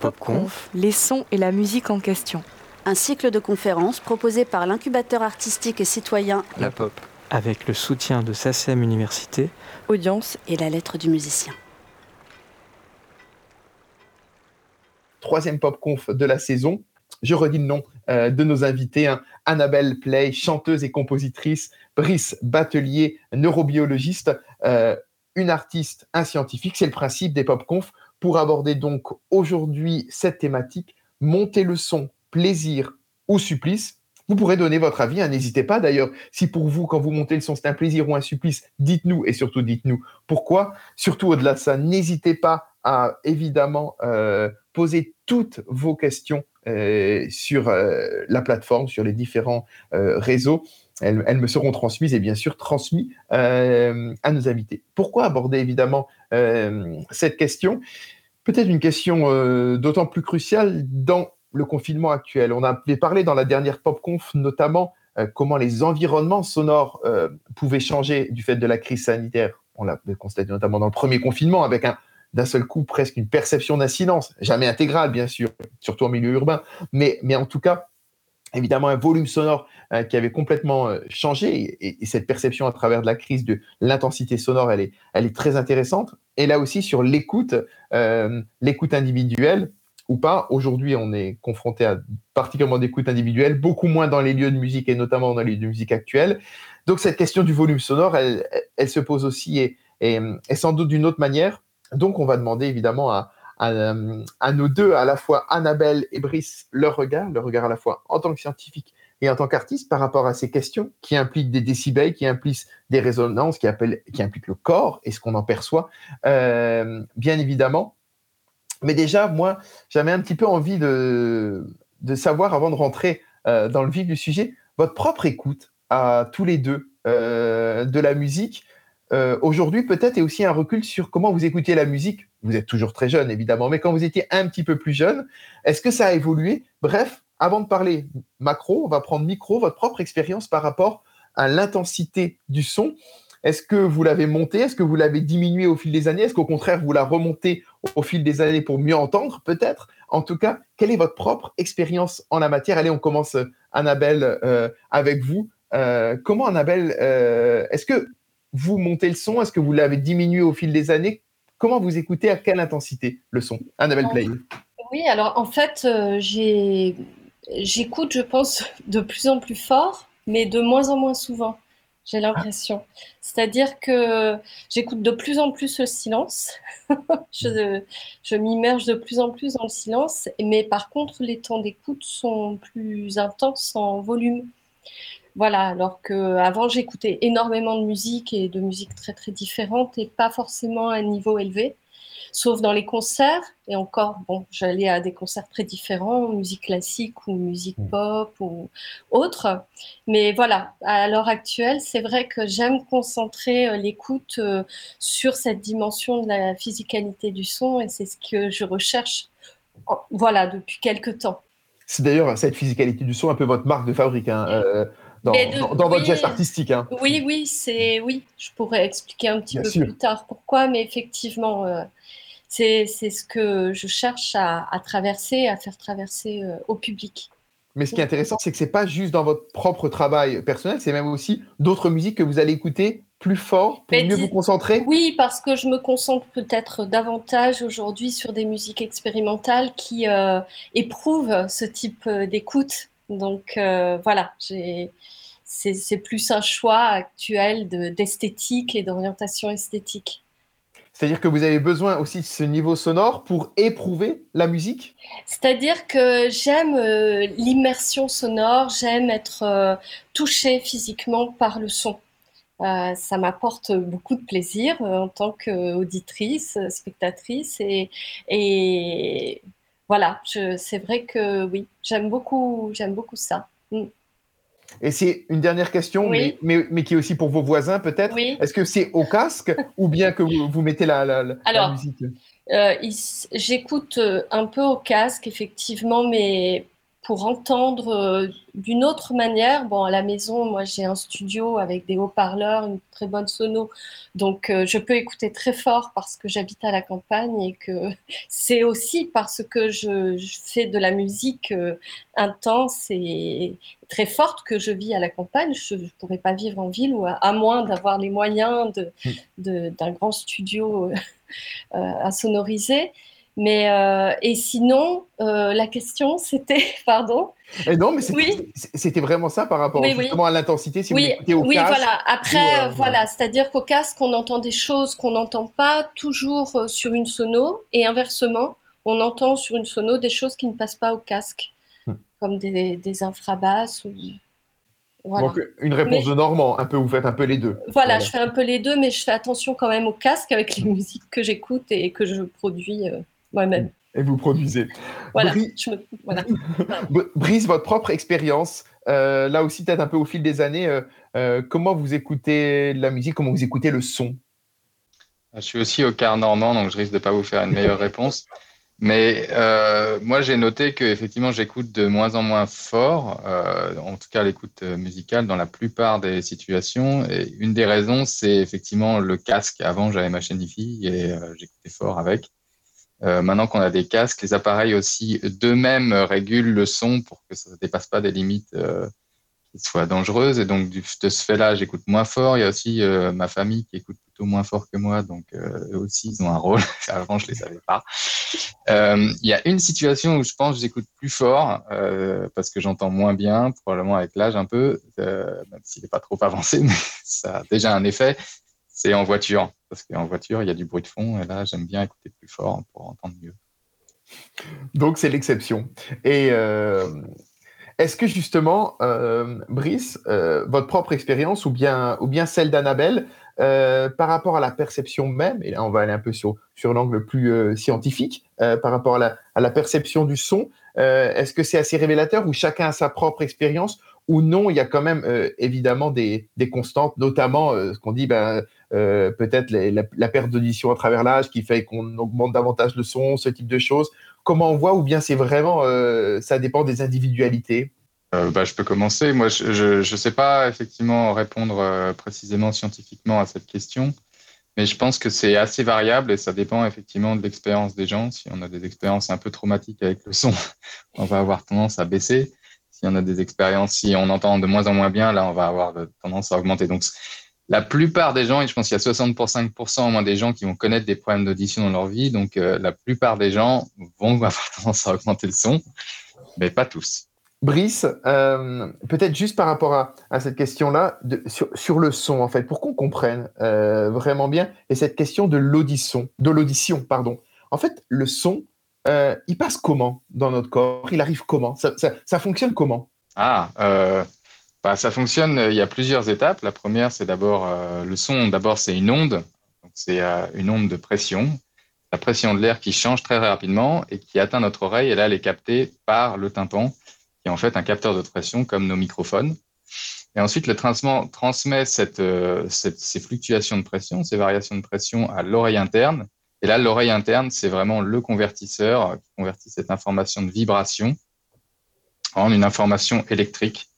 PopConf, les sons et la musique en question. Un cycle de conférences proposé par l'incubateur artistique et citoyen La Pop. Avec le soutien de SACEM Université, Audience et la lettre du musicien. Troisième PopConf de la saison. Je redis le nom euh, de nos invités. Hein. Annabelle Play, chanteuse et compositrice. Brice Batelier, neurobiologiste. Euh, une artiste, un scientifique. C'est le principe des PopConf pour aborder donc aujourd'hui cette thématique, monter le son, plaisir ou supplice. Vous pourrez donner votre avis, hein, n'hésitez pas d'ailleurs. Si pour vous, quand vous montez le son, c'est un plaisir ou un supplice, dites-nous et surtout dites-nous pourquoi. Surtout au-delà de ça, n'hésitez pas à évidemment euh, poser toutes vos questions euh, sur euh, la plateforme, sur les différents réseaux. Elles, me seront transmises et bien sûr transmises à nos invités. Pourquoi aborder évidemment cette question? Peut-être une question d'autant plus cruciale dans le confinement actuel. On avait parlé dans la dernière PopConf notamment comment les environnements sonores pouvaient changer du fait de la crise sanitaire. On l'a constaté notamment dans le premier confinement avec un d'un seul coup presque une perception d'un silence, jamais intégrale bien sûr, surtout en milieu urbain, mais en tout cas, évidemment un volume sonore euh, qui avait complètement euh, changé et, cette perception à travers de la crise de l'intensité sonore, elle est, très intéressante. Et là aussi sur l'écoute, euh, l'écoute individuelle ou pas. Aujourd'hui, on est confronté à particulièrement d'écoute individuelle, beaucoup moins dans les lieux de musique et notamment dans les lieux de musique actuels. Donc cette question du volume sonore, elle, elle se pose aussi et, et, et sans doute d'une autre manière donc, on va demander évidemment à, nos deux, à la fois Annabelle et Brice, leur regard, leur regard à la fois en tant que scientifique et en tant qu'artiste par rapport à ces questions qui impliquent des décibels, qui impliquent des résonances, qui, impliquent le corps et ce qu'on en perçoit, euh, bien évidemment. Mais déjà, moi, j'avais un petit peu envie de, savoir, avant de rentrer euh, dans le vif du sujet, votre propre écoute à tous les deux euh, de la musique. Euh, aujourd'hui peut-être et aussi un recul sur comment vous écoutiez la musique. Vous êtes toujours très jeune évidemment, mais quand vous étiez un petit peu plus jeune, est-ce que ça a évolué? Bref, avant de parler macro, on va prendre micro, votre propre expérience par rapport à l'intensité du son. Est-ce que vous l'avez monté? Est-ce que vous l'avez diminué au fil des années? Est-ce qu'au contraire, vous la remontez au fil des années pour mieux entendre peut-être? En tout cas, quelle est votre propre expérience en la matière? Allez, on commence, Annabelle, euh, avec vous. Euh, comment, Annabelle, est-ce que vous montez le son? Est-ce que vous l'avez diminué au fil des années? Comment vous écoutez À quelle intensité le son? Annabelle Play. Oui, alors en fait, euh, j'écoute, je pense, de plus en plus fort, mais de moins en moins souvent, j'ai l'impression. C'est-à-dire que j'écoute de plus en plus le silence. je, je m'immerge de plus en plus dans le silence, mais par contre, les temps d'écoute sont plus intenses en volume. Voilà, alors qu'avant j'écoutais énormément de musique et de musique très très différente et pas forcément à un niveau élevé, sauf dans les concerts. Et encore, bon, j'allais à des concerts très différents, musique classique ou musique mm. pop ou autre. Mais voilà, à l'heure actuelle, c'est vrai que j'aime concentrer euh, l'écoute euh, sur cette dimension de la physicalité du son et c'est ce que je recherche, voilà, depuis quelques temps. C'est d'ailleurs cette physicalité du son un peu votre marque de fabrique. Hein, euh, dans, votre geste artistique. Hein. Oui, oui, c'est oui. Je pourrais expliquer un petit peu plus tard pourquoi, mais effectivement, euh, c'est ce que je cherche à, traverser, à faire traverser euh, au public. Mais ce qui est intéressant, c'est que c'est pas juste dans votre propre travail personnel, c'est même aussi d'autres musiques que vous allez écouter plus fort pour mieux vous concentrer Oui, parce que je me concentre peut-être davantage aujourd'hui sur des musiques expérimentales qui euh, éprouvent ce type d'écoute. Donc voilà, j'ai c'est plus un choix actuel d'esthétique et d'orientation esthétique. C'est-à-dire que vous avez besoin aussi de ce niveau sonore pour éprouver la musique? C'est-à-dire que j'aime euh, l'immersion sonore, j'aime être euh, touchée physiquement par le son. Euh, ça m'apporte beaucoup de plaisir en tant qu'auditrice, spectatrice. Et, et voilà, c'est vrai que oui, j'aime beaucoup, beaucoup ça. Mm. Et c'est une dernière question, mais, mais, qui est aussi pour vos voisins peut-être. Est-ce que c'est au casque ou bien que vous, vous mettez la, la, la musique? euh, J'écoute euh, un peu au casque, effectivement, mais pour entendre euh, d'une autre manière. Bon, à la maison, moi, j'ai un studio avec des haut-parleurs, une très bonne sono, donc euh, je peux écouter très fort parce que j'habite à la campagne et que c'est aussi parce que je, fais de la musique euh, intense et très forte que je vis à la campagne. Je ne pourrais pas vivre en ville ou à, moins d'avoir les moyens d'un de, d'un grand studio à sonoriser. Mais euh, et sinon, euh, la question c'était, pardon. Et non, mais c'était vraiment ça par rapport justement à l'intensité. Si oui, vous au oui, voilà. Après, euh, voilà, c'est-à-dire qu'au casque, on entend des choses qu'on n'entend pas toujours sur une sono, et inversement, on entend sur une sono des choses qui ne passent pas au casque, hmm. comme des, des infrabasses ou. Voilà. Donc une réponse de Normand, un peu, vous faites un peu les deux. Voilà, je fais un peu les deux, mais je fais attention quand même au casque avec les musiques que j'écoute et que je produis moi-même. Et vous produisez. Voilà. Brise, votre propre expérience, euh, là aussi peut-être un peu au fil des années, euh, euh, comment vous écoutez la musique, comment vous écoutez le son? Je suis aussi au quart normand, donc je risque de ne pas vous faire une meilleure réponse. Mais moi, j'ai noté que effectivement, j'écoute de moins en moins fort, en tout cas l'écoute musicale dans la plupart des situations. Et une des raisons, c'est effectivement le casque. Avant, j'avais ma chaîne IFI et j'écoutais fort avec. Euh, maintenant qu'on a des casques, les appareils aussi d'eux-mêmes régulent le son pour que ça ne dépasse pas des limites euh, qui soient dangereuses. Et donc, de ce fait-là, j'écoute moins fort. Il y a aussi euh, ma famille qui écoute plutôt moins fort que moi. Donc, eux aussi, ils ont un rôle. Avant, je ne les savais pas. il y a une situation où je pense que j'écoute plus fort parce que j'entends moins bien, probablement avec l'âge un peu, même s'il n'est pas trop avancé, mais ça a déjà un effet c'est en voiture. Parce qu'en voiture, il y a du bruit de fond. Et là, j'aime bien écouter plus fort pour entendre mieux. Donc, c'est l'exception. Et euh, est-ce que justement, euh, Brice, euh, votre propre expérience ou bien, ou bien celle d'Annabelle, par rapport à la perception même, et là on va aller un peu sur, sur l'angle plus scientifique, par rapport à la, à la, perception du son, est-ce que c'est assez révélateur ou chacun a sa propre expérience ou non, il y a quand même évidemment des, des, constantes, notamment ce qu'on dit, ben, euh, peut-être la, perte d'audition à travers l'âge qui fait qu'on augmente davantage le son, ce type de choses. Comment on voit ou bien c'est vraiment, euh, ça dépend des individualités? Euh, bah, je peux commencer. Moi, je ne sais pas effectivement répondre précisément scientifiquement à cette question, mais je pense que c'est assez variable et ça dépend effectivement de l'expérience des gens. Si on a des expériences un peu traumatiques avec le son, on va avoir tendance à baisser. Si on a des expériences, si on entend de moins en moins bien, là, on va avoir tendance à augmenter. Donc, la plupart des gens, et je pense qu'il y a 65% au moins des gens qui vont connaître des problèmes d'audition dans leur vie, donc euh, la plupart des gens vont avoir tendance à augmenter le son, mais pas tous. Brice, euh, peut-être juste par rapport à, cette question-là, sur, le son, en fait, pour qu'on comprenne euh, vraiment bien, et cette question de l'audition, de l'audition, pardon. En fait, le son, il passe comment dans notre corps? Il arrive comment? Ça, ça, fonctionne comment? Ah, bah, ça fonctionne, euh, il y a plusieurs étapes. La première, c'est d'abord euh, le son. D'abord, c'est une onde. C'est euh, une onde de pression. La pression de l'air qui change très rapidement et qui atteint notre oreille. Et là, elle est captée par le tympan, qui est en fait un capteur de pression comme nos microphones. Et ensuite, le transmet, transmet ces fluctuations de pression, ces variations de pression à l'oreille interne. Et là, l'oreille interne, c'est vraiment le convertisseur qui convertit cette information de vibration en une information électrique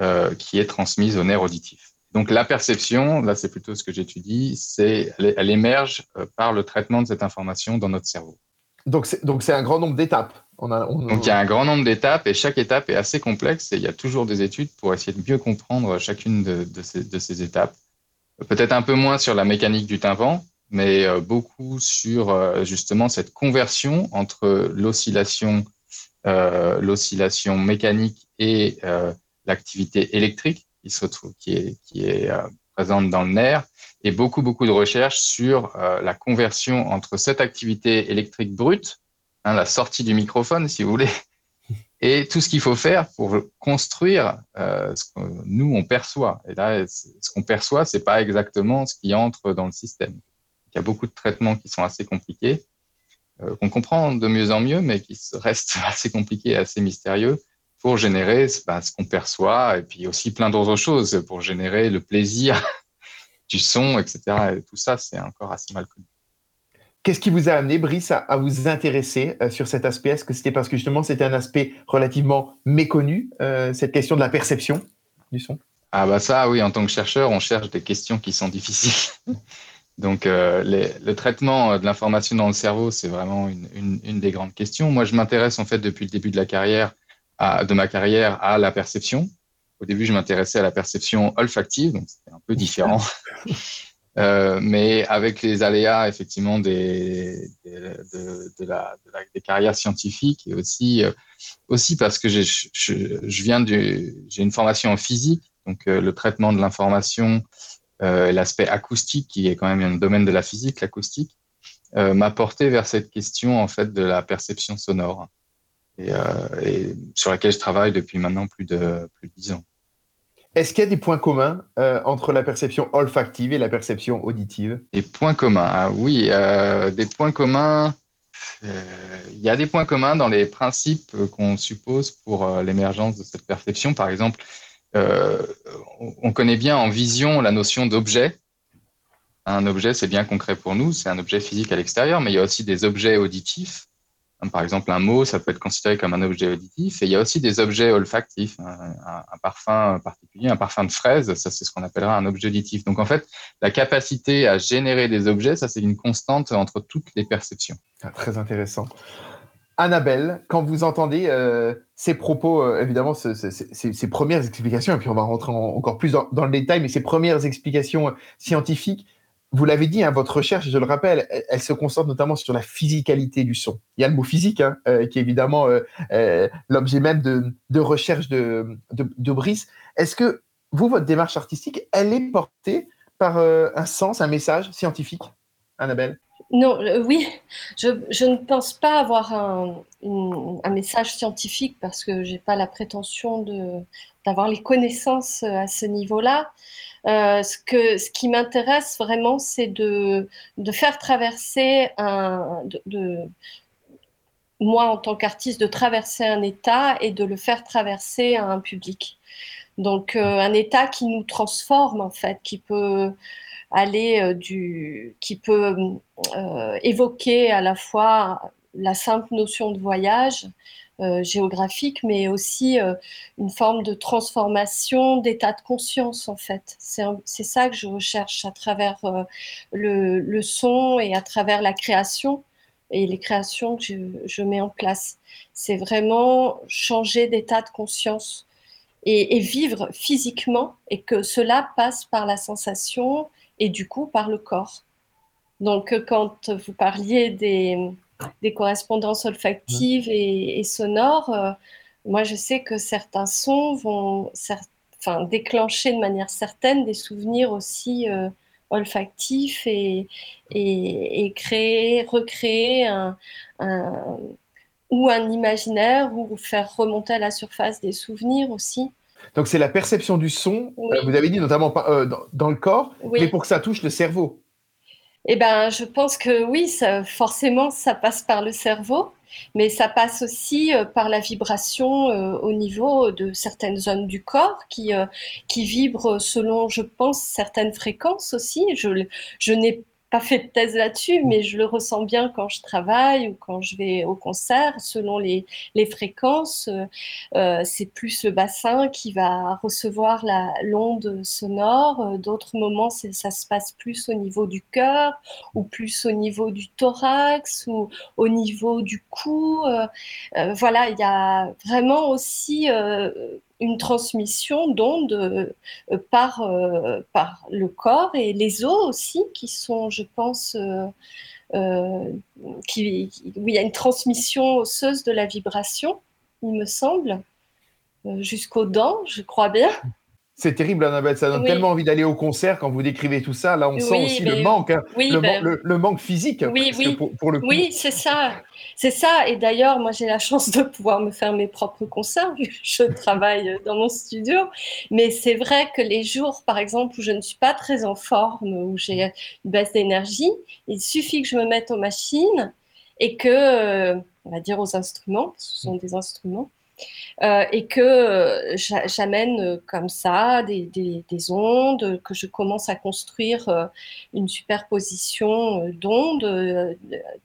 euh, qui est transmise au nerf auditif. Donc la perception, là c'est plutôt ce que j'étudie, c'est elle, émerge euh, par le traitement de cette information dans notre cerveau. Donc c'est un grand nombre d'étapes. On Donc il y a un grand nombre d'étapes et chaque étape est assez complexe et il y a toujours des études pour essayer de mieux comprendre chacune de, de, ces, de ces, étapes. Peut-être un peu moins sur la mécanique du tympan, mais euh, beaucoup sur justement cette conversion entre l'oscillation, euh, l'oscillation mécanique et euh, l'activité électrique qui, se retrouve, qui est, qui est euh, présente dans le nerf et beaucoup, beaucoup de recherches sur euh, la conversion entre cette activité électrique brute, hein, la sortie du microphone, si vous voulez, et tout ce qu'il faut faire pour construire euh, ce que nous, on perçoit. Et là, ce qu'on perçoit, c'est pas exactement ce qui entre dans le système. Il y a beaucoup de traitements qui sont assez compliqués, qu'on comprend de mieux en mieux, mais qui restent assez compliqués et assez mystérieux pour générer bah, ce qu'on perçoit et puis aussi plein d'autres choses pour générer le plaisir du son, etc. Et tout ça, c'est encore assez mal connu. Qu'est-ce qui vous a amené, Brice, à, vous intéresser euh, sur cet aspect? Est-ce que c'était parce que justement c'était un aspect relativement méconnu, euh, cette question de la perception du son? Ah bah ça, oui, en tant que chercheur, on cherche des questions qui sont difficiles. Donc euh, le traitement de l'information dans le cerveau, c'est vraiment une, des grandes questions. Moi, je m'intéresse en fait depuis le début de la carrière, de ma carrière, à la perception. Au début, je m'intéressais à la perception olfactive, donc c'était un peu différent. Euh, mais avec les aléas effectivement des, de, de, la, des carrières scientifiques et aussi, euh, aussi parce que je, je viens du, j'ai une formation en physique, donc euh, le traitement de l'information, l'aspect acoustique qui est quand même un domaine de la physique, l'acoustique, m'a porté vers cette question en fait de la perception sonore et, et sur laquelle je travaille depuis maintenant plus de plus de dix ans. Est-ce qu'il y a des points communs euh, entre la perception olfactive et la perception auditive? Des points communs, ah oui, euh, des points communs. Euh, il y a des points communs dans les principes qu'on suppose pour l'émergence de cette perception. Par exemple, on connaît bien en vision la notion d'objet. Un objet, c'est bien concret pour nous, c'est un objet physique à l'extérieur, mais il y a aussi des objets auditifs par exemple, un mot, ça peut être considéré comme un objet auditif. Et il y a aussi des objets olfactifs. Un, parfum particulier, un parfum de fraise, ça c'est ce qu'on appellera un objet auditif. Donc en fait, la capacité à générer des objets, ça c'est une constante entre toutes les perceptions. Ah, très intéressant. Annabelle, quand vous entendez euh, ces propos, euh, évidemment, ces, premières explications, et puis on va rentrer encore plus dans, le détail, mais ces premières explications scientifiques, vous l'avez dit, hein, votre recherche, je le rappelle, elle, se concentre notamment sur la physicalité du son. Il y a le mot physique, hein, euh, qui est évidemment euh, euh, l'objet même de, recherche de, de, Brice. Est-ce que vous, votre démarche artistique, elle est portée par un sens, un message scientifique, Annabelle? Non, oui, je, ne pense pas avoir un, un message scientifique parce que je n'ai pas la prétention d'avoir les connaissances à ce niveau-là. Euh, ce, que, ce qui m'intéresse vraiment, c'est de, faire traverser un, moi en tant qu'artiste, de traverser un état et de le faire traverser à un public. Donc euh, un état qui nous transforme en fait, qui peut aller euh, du, qui peut évoquer à la fois la simple notion de voyage, géographique, mais aussi euh, une forme de transformation d'état de conscience, en fait. C'est ça que je recherche à travers euh, le, son et à travers la création et les créations que je, mets en place. C'est vraiment changer d'état de conscience et, vivre physiquement et que cela passe par la sensation et du coup par le corps. Donc quand vous parliez des, des correspondances olfactives et, sonores, euh, moi je sais que certains sons vont enfin, déclencher de manière certaine des souvenirs aussi euh, olfactifs et, et, créer, recréer un, ou un imaginaire ou faire remonter à la surface des souvenirs aussi. Donc c'est la perception du son, euh, vous avez dit notamment dans, le corps, mais pour que ça touche le cerveau. Eh ben, je pense que oui, forcément, ça passe par le cerveau, mais ça passe aussi euh, par la vibration euh, au niveau de certaines zones du corps qui, euh, qui vibrent selon, je pense, certaines fréquences aussi. Je, je n'ai pas fait de thèse là-dessus, mais je le ressens bien quand je travaille ou quand je vais au concert. Selon les, les fréquences, euh, euh c'est plus le bassin qui va recevoir l'onde sonore. Euh, d'autres moments, ça se passe plus au niveau du cœur ou plus au niveau du thorax ou au niveau du cou. Voilà, il y a vraiment aussi une transmission d'ondes euh, par, euh, par le corps et les os aussi, qui sont, je pense, euh, qui, où il y a une transmission osseuse de la vibration, il me semble, jusqu'aux dents, je crois bien. C'est terrible, Annabelle. Ça donne tellement envie d'aller au concert quand vous décrivez tout ça. Là, on sent aussi le manque, hein. ben le, manque physique. Oui, oui. Pour, le Oui, c'est ça. C'est ça. Et d'ailleurs, moi, j'ai la chance de pouvoir me faire mes propres concerts. Je travaille dans mon studio. Mais c'est vrai que les jours, par exemple, où je ne suis pas très en forme, où j'ai une baisse d'énergie, il suffit que je me mette aux machines et que, euh, on va dire aux instruments, ce sont des instruments, euh, et que euh, j'amène euh, comme ça des, ondes, que je commence à construire une superposition d'ondes de,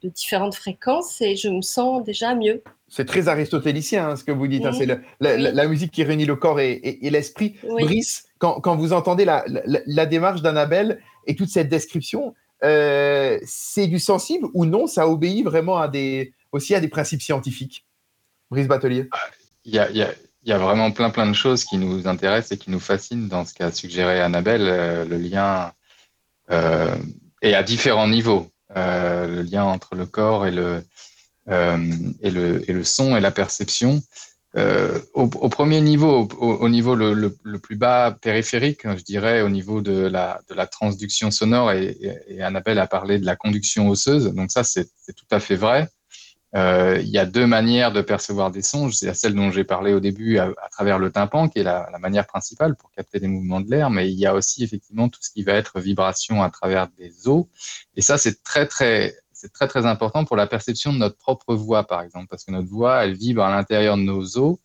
différentes fréquences et je me sens déjà mieux. C'est très aristotélicien hein, ce que vous dites. Hein. c'est la, musique qui réunit le corps et, l'esprit. Brice, quand, vous entendez la, démarche d'Annabelle et toute cette description, c'est du sensible ou non? Ça obéit vraiment à des, aussi à des principes scientifiques? Brice Batelier il y a, vraiment plein plein de choses qui nous intéressent et qui nous fascinent dans ce qu'a suggéré Annabelle, euh, le lien euh, et à différents niveaux, euh, le lien entre le corps et le, et le, et le son et la perception. Au, premier niveau, au, au niveau le, le, plus bas périphérique, je dirais au niveau de la, de la transduction sonore, et Annabelle a parlé de la conduction osseuse, donc ça c'est tout à fait vrai. Euh, il y a deux manières de percevoir des sons. C'est celle dont j'ai parlé au début à, travers le tympan, qui est la, manière principale pour capter des mouvements de l'air, mais il y a aussi effectivement tout ce qui va être vibration à travers des os. Et ça, c'est très très c'est très très important pour la perception de notre propre voix, par exemple, parce que notre voix, elle vibre à l'intérieur de nos os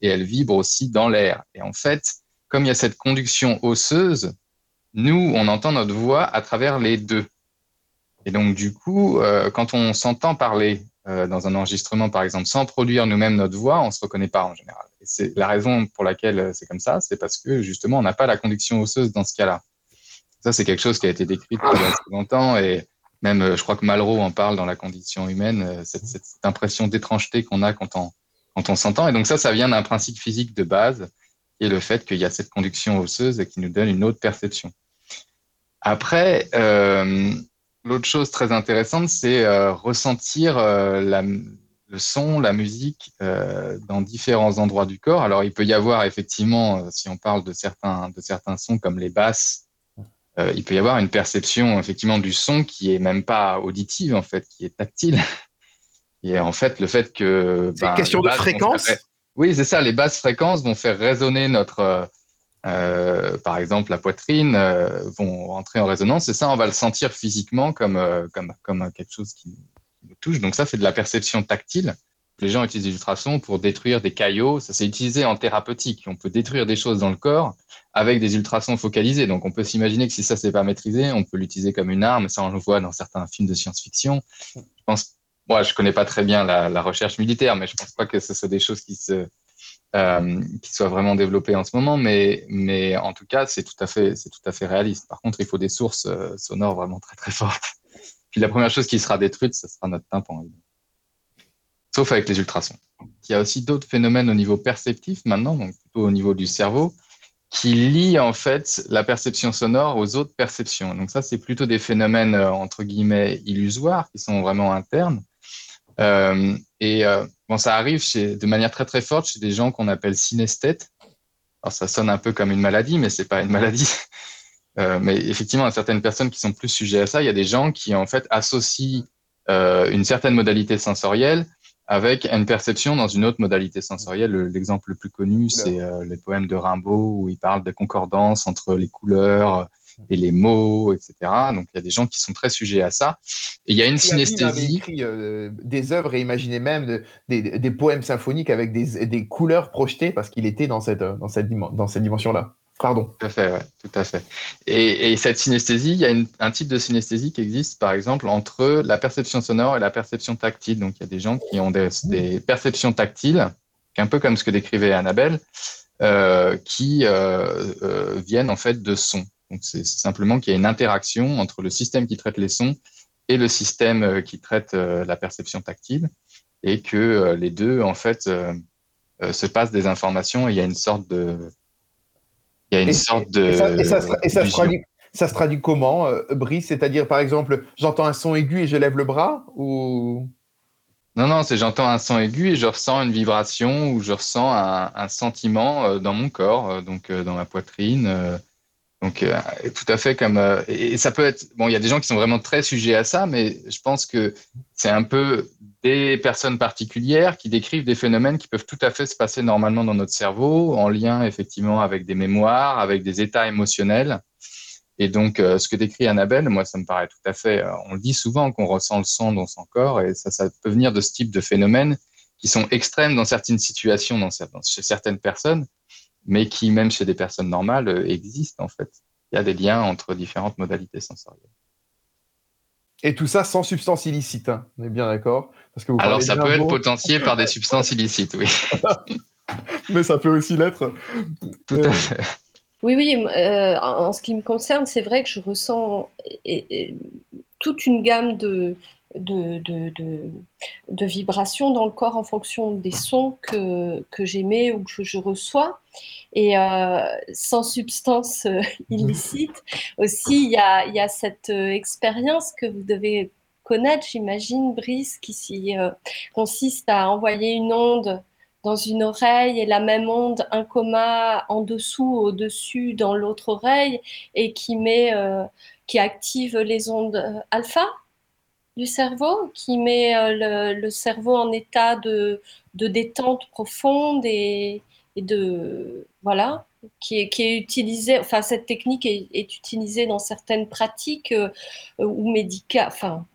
et elle vibre aussi dans l'air. Et en fait, comme il y a cette conduction osseuse, nous, on entend notre voix à travers les deux. Et donc, du coup, euh, quand on s'entend parler euh, dans un enregistrement, par exemple, sans produire nous-mêmes notre voix, on se reconnaît pas en général. Et c'est la raison pour laquelle euh, c'est comme ça, c'est parce que justement, on n'a pas la conduction osseuse dans ce cas-là. Ça, c'est quelque chose qui a été décrit depuis longtemps et même, euh, je crois que Malraux en parle dans la condition humaine, cette, cette, impression d'étrangeté qu'on a quand on, quand on s'entend. Et donc ça, ça vient d'un principe physique de base, qui est le fait qu'il y a cette conduction osseuse et qui nous donne une autre perception. Après, euh, L'autre chose très intéressante, c'est euh, ressentir euh, la, le son, la musique euh, dans différents endroits du corps. Alors, il peut y avoir effectivement, si on parle de certains, de certains sons comme les basses, il peut y avoir une perception effectivement du son qui est même pas auditive en fait, qui est tactile. Et en fait, le fait que c'est une ben, question de fréquence? Oui, c'est ça. Les basses fréquences vont faire résonner notre euh, par exemple la poitrine, euh, vont entrer en résonance. Et ça, on va le sentir physiquement comme, euh, comme, comme quelque chose qui, nous touche. Donc ça, c'est de la perception tactile. Les gens utilisent l'ultrason pour détruire des caillots. Ça, c'est utilisé en thérapeutique. On peut détruire des choses dans le corps avec des ultrasons focalisés. Donc, on peut s'imaginer que si ça, c'est pas maîtrisé, on peut l'utiliser comme une arme. Ça, on le voit dans certains films de science-fiction. Je pense, moi, je connais pas très bien la, la, recherche militaire, mais je pense pas que ce soit des choses qui se, euh, qui soit vraiment développé en ce moment, mais, en tout cas, c'est tout, à fait, c'est tout à fait réaliste. Par contre, il faut des sources euh, sonores vraiment très très fortes. Puis la première chose qui sera détruite, ce sera notre tympan. Sauf avec les ultrasons. Il y a aussi d'autres phénomènes au niveau perceptif maintenant, donc plutôt au niveau du cerveau, qui lient en fait la perception sonore aux autres perceptions. Donc ça, c'est plutôt des phénomènes euh, entre guillemets illusoires qui sont vraiment internes. Euh, et euh, bon, ça arrive chez, de manière très très forte chez des gens qu'on appelle synesthètes. Alors ça sonne un peu comme une maladie, mais c'est pas une maladie. Euh, mais effectivement, il y a certaines personnes qui sont plus sujets à ça. Il y a des gens qui en fait associent euh, une certaine modalité sensorielle avec une perception dans une autre modalité sensorielle. L'exemple le plus connu, c'est euh, les poèmes de Rimbaud où il parle de concordance entre les couleurs, et les mots, etc. Donc il y a des gens qui sont très sujets à ça. Et il y a une synesthésie. Il écrit euh, des œuvres et imaginait même des, poèmes symphoniques avec des, couleurs projetées parce qu'il était dans cette, dans cette, dans cette dimension-là. Pardon. Tout à fait, ouais, tout à fait. Et, cette synesthésie, il y a un type de synesthésie qui existe, par exemple, entre la perception sonore et la perception tactile. Donc, il y a des gens qui ont des, perceptions tactiles, un peu comme ce que décrivait Annabelle, euh, qui euh, viennent en fait de sons. Donc, c'est simplement qu'il y a une interaction entre le système qui traite les sons et le système euh, qui traite euh, la perception tactile et que euh, les deux, en fait, se passent des informations et il y a une sorte de. Il y a une sorte de. Et ça, se traduit, ça, se traduit, comment, Brice? C'est-à-dire, par exemple, j'entends un son aigu et je lève le bras ou? Non, non, c'est j'entends un son aigu et je ressens une vibration ou je ressens un, un sentiment dans mon corps, donc dans ma poitrine, donc, euh, tout à fait comme. Euh, et ça peut être. Bon, il y a des gens qui sont vraiment très sujets à ça, mais je pense que c'est un peu des personnes particulières qui décrivent des phénomènes qui peuvent tout à fait se passer normalement dans notre cerveau, en lien effectivement avec des mémoires, avec des états émotionnels. Et donc, euh, ce que décrit Annabelle, moi, ça me paraît tout à fait. on le dit souvent qu'on ressent le son dans son corps, et ça, ça peut venir de ce type de phénomène qui sont extrêmes dans certaines situations, dans, chez certaines personnes, mais qui, même chez des personnes normales, euh, existent en fait. Il y a des liens entre différentes modalités sensorielles. Et tout ça sans substance illicite, hein. on est bien d'accord? Parce que Alors ça peut être potentié par des substances illicites, oui. mais ça peut aussi l'être. Tout à fait. Oui, oui, euh, en ce qui me concerne, c'est vrai que je ressens toute une gamme de, de, de, vibrations dans le corps en fonction des sons que, que j'émets ou que je reçois. Et euh, sans substance euh, illicite, aussi, il y a, y a, cette expérience que vous devez connaître, j'imagine, Brice, qui consiste à envoyer une onde dans une oreille et la même onde, un coma en dessous, au-dessus, dans l'autre oreille, et qui, met, euh, qui active les ondes euh, alpha du cerveau, qui met euh, le, cerveau en état de, détente profonde et, de voilà, qui est, qui est utilisée. Enfin, cette technique est, utilisée dans certaines pratiques ou médicales, enfin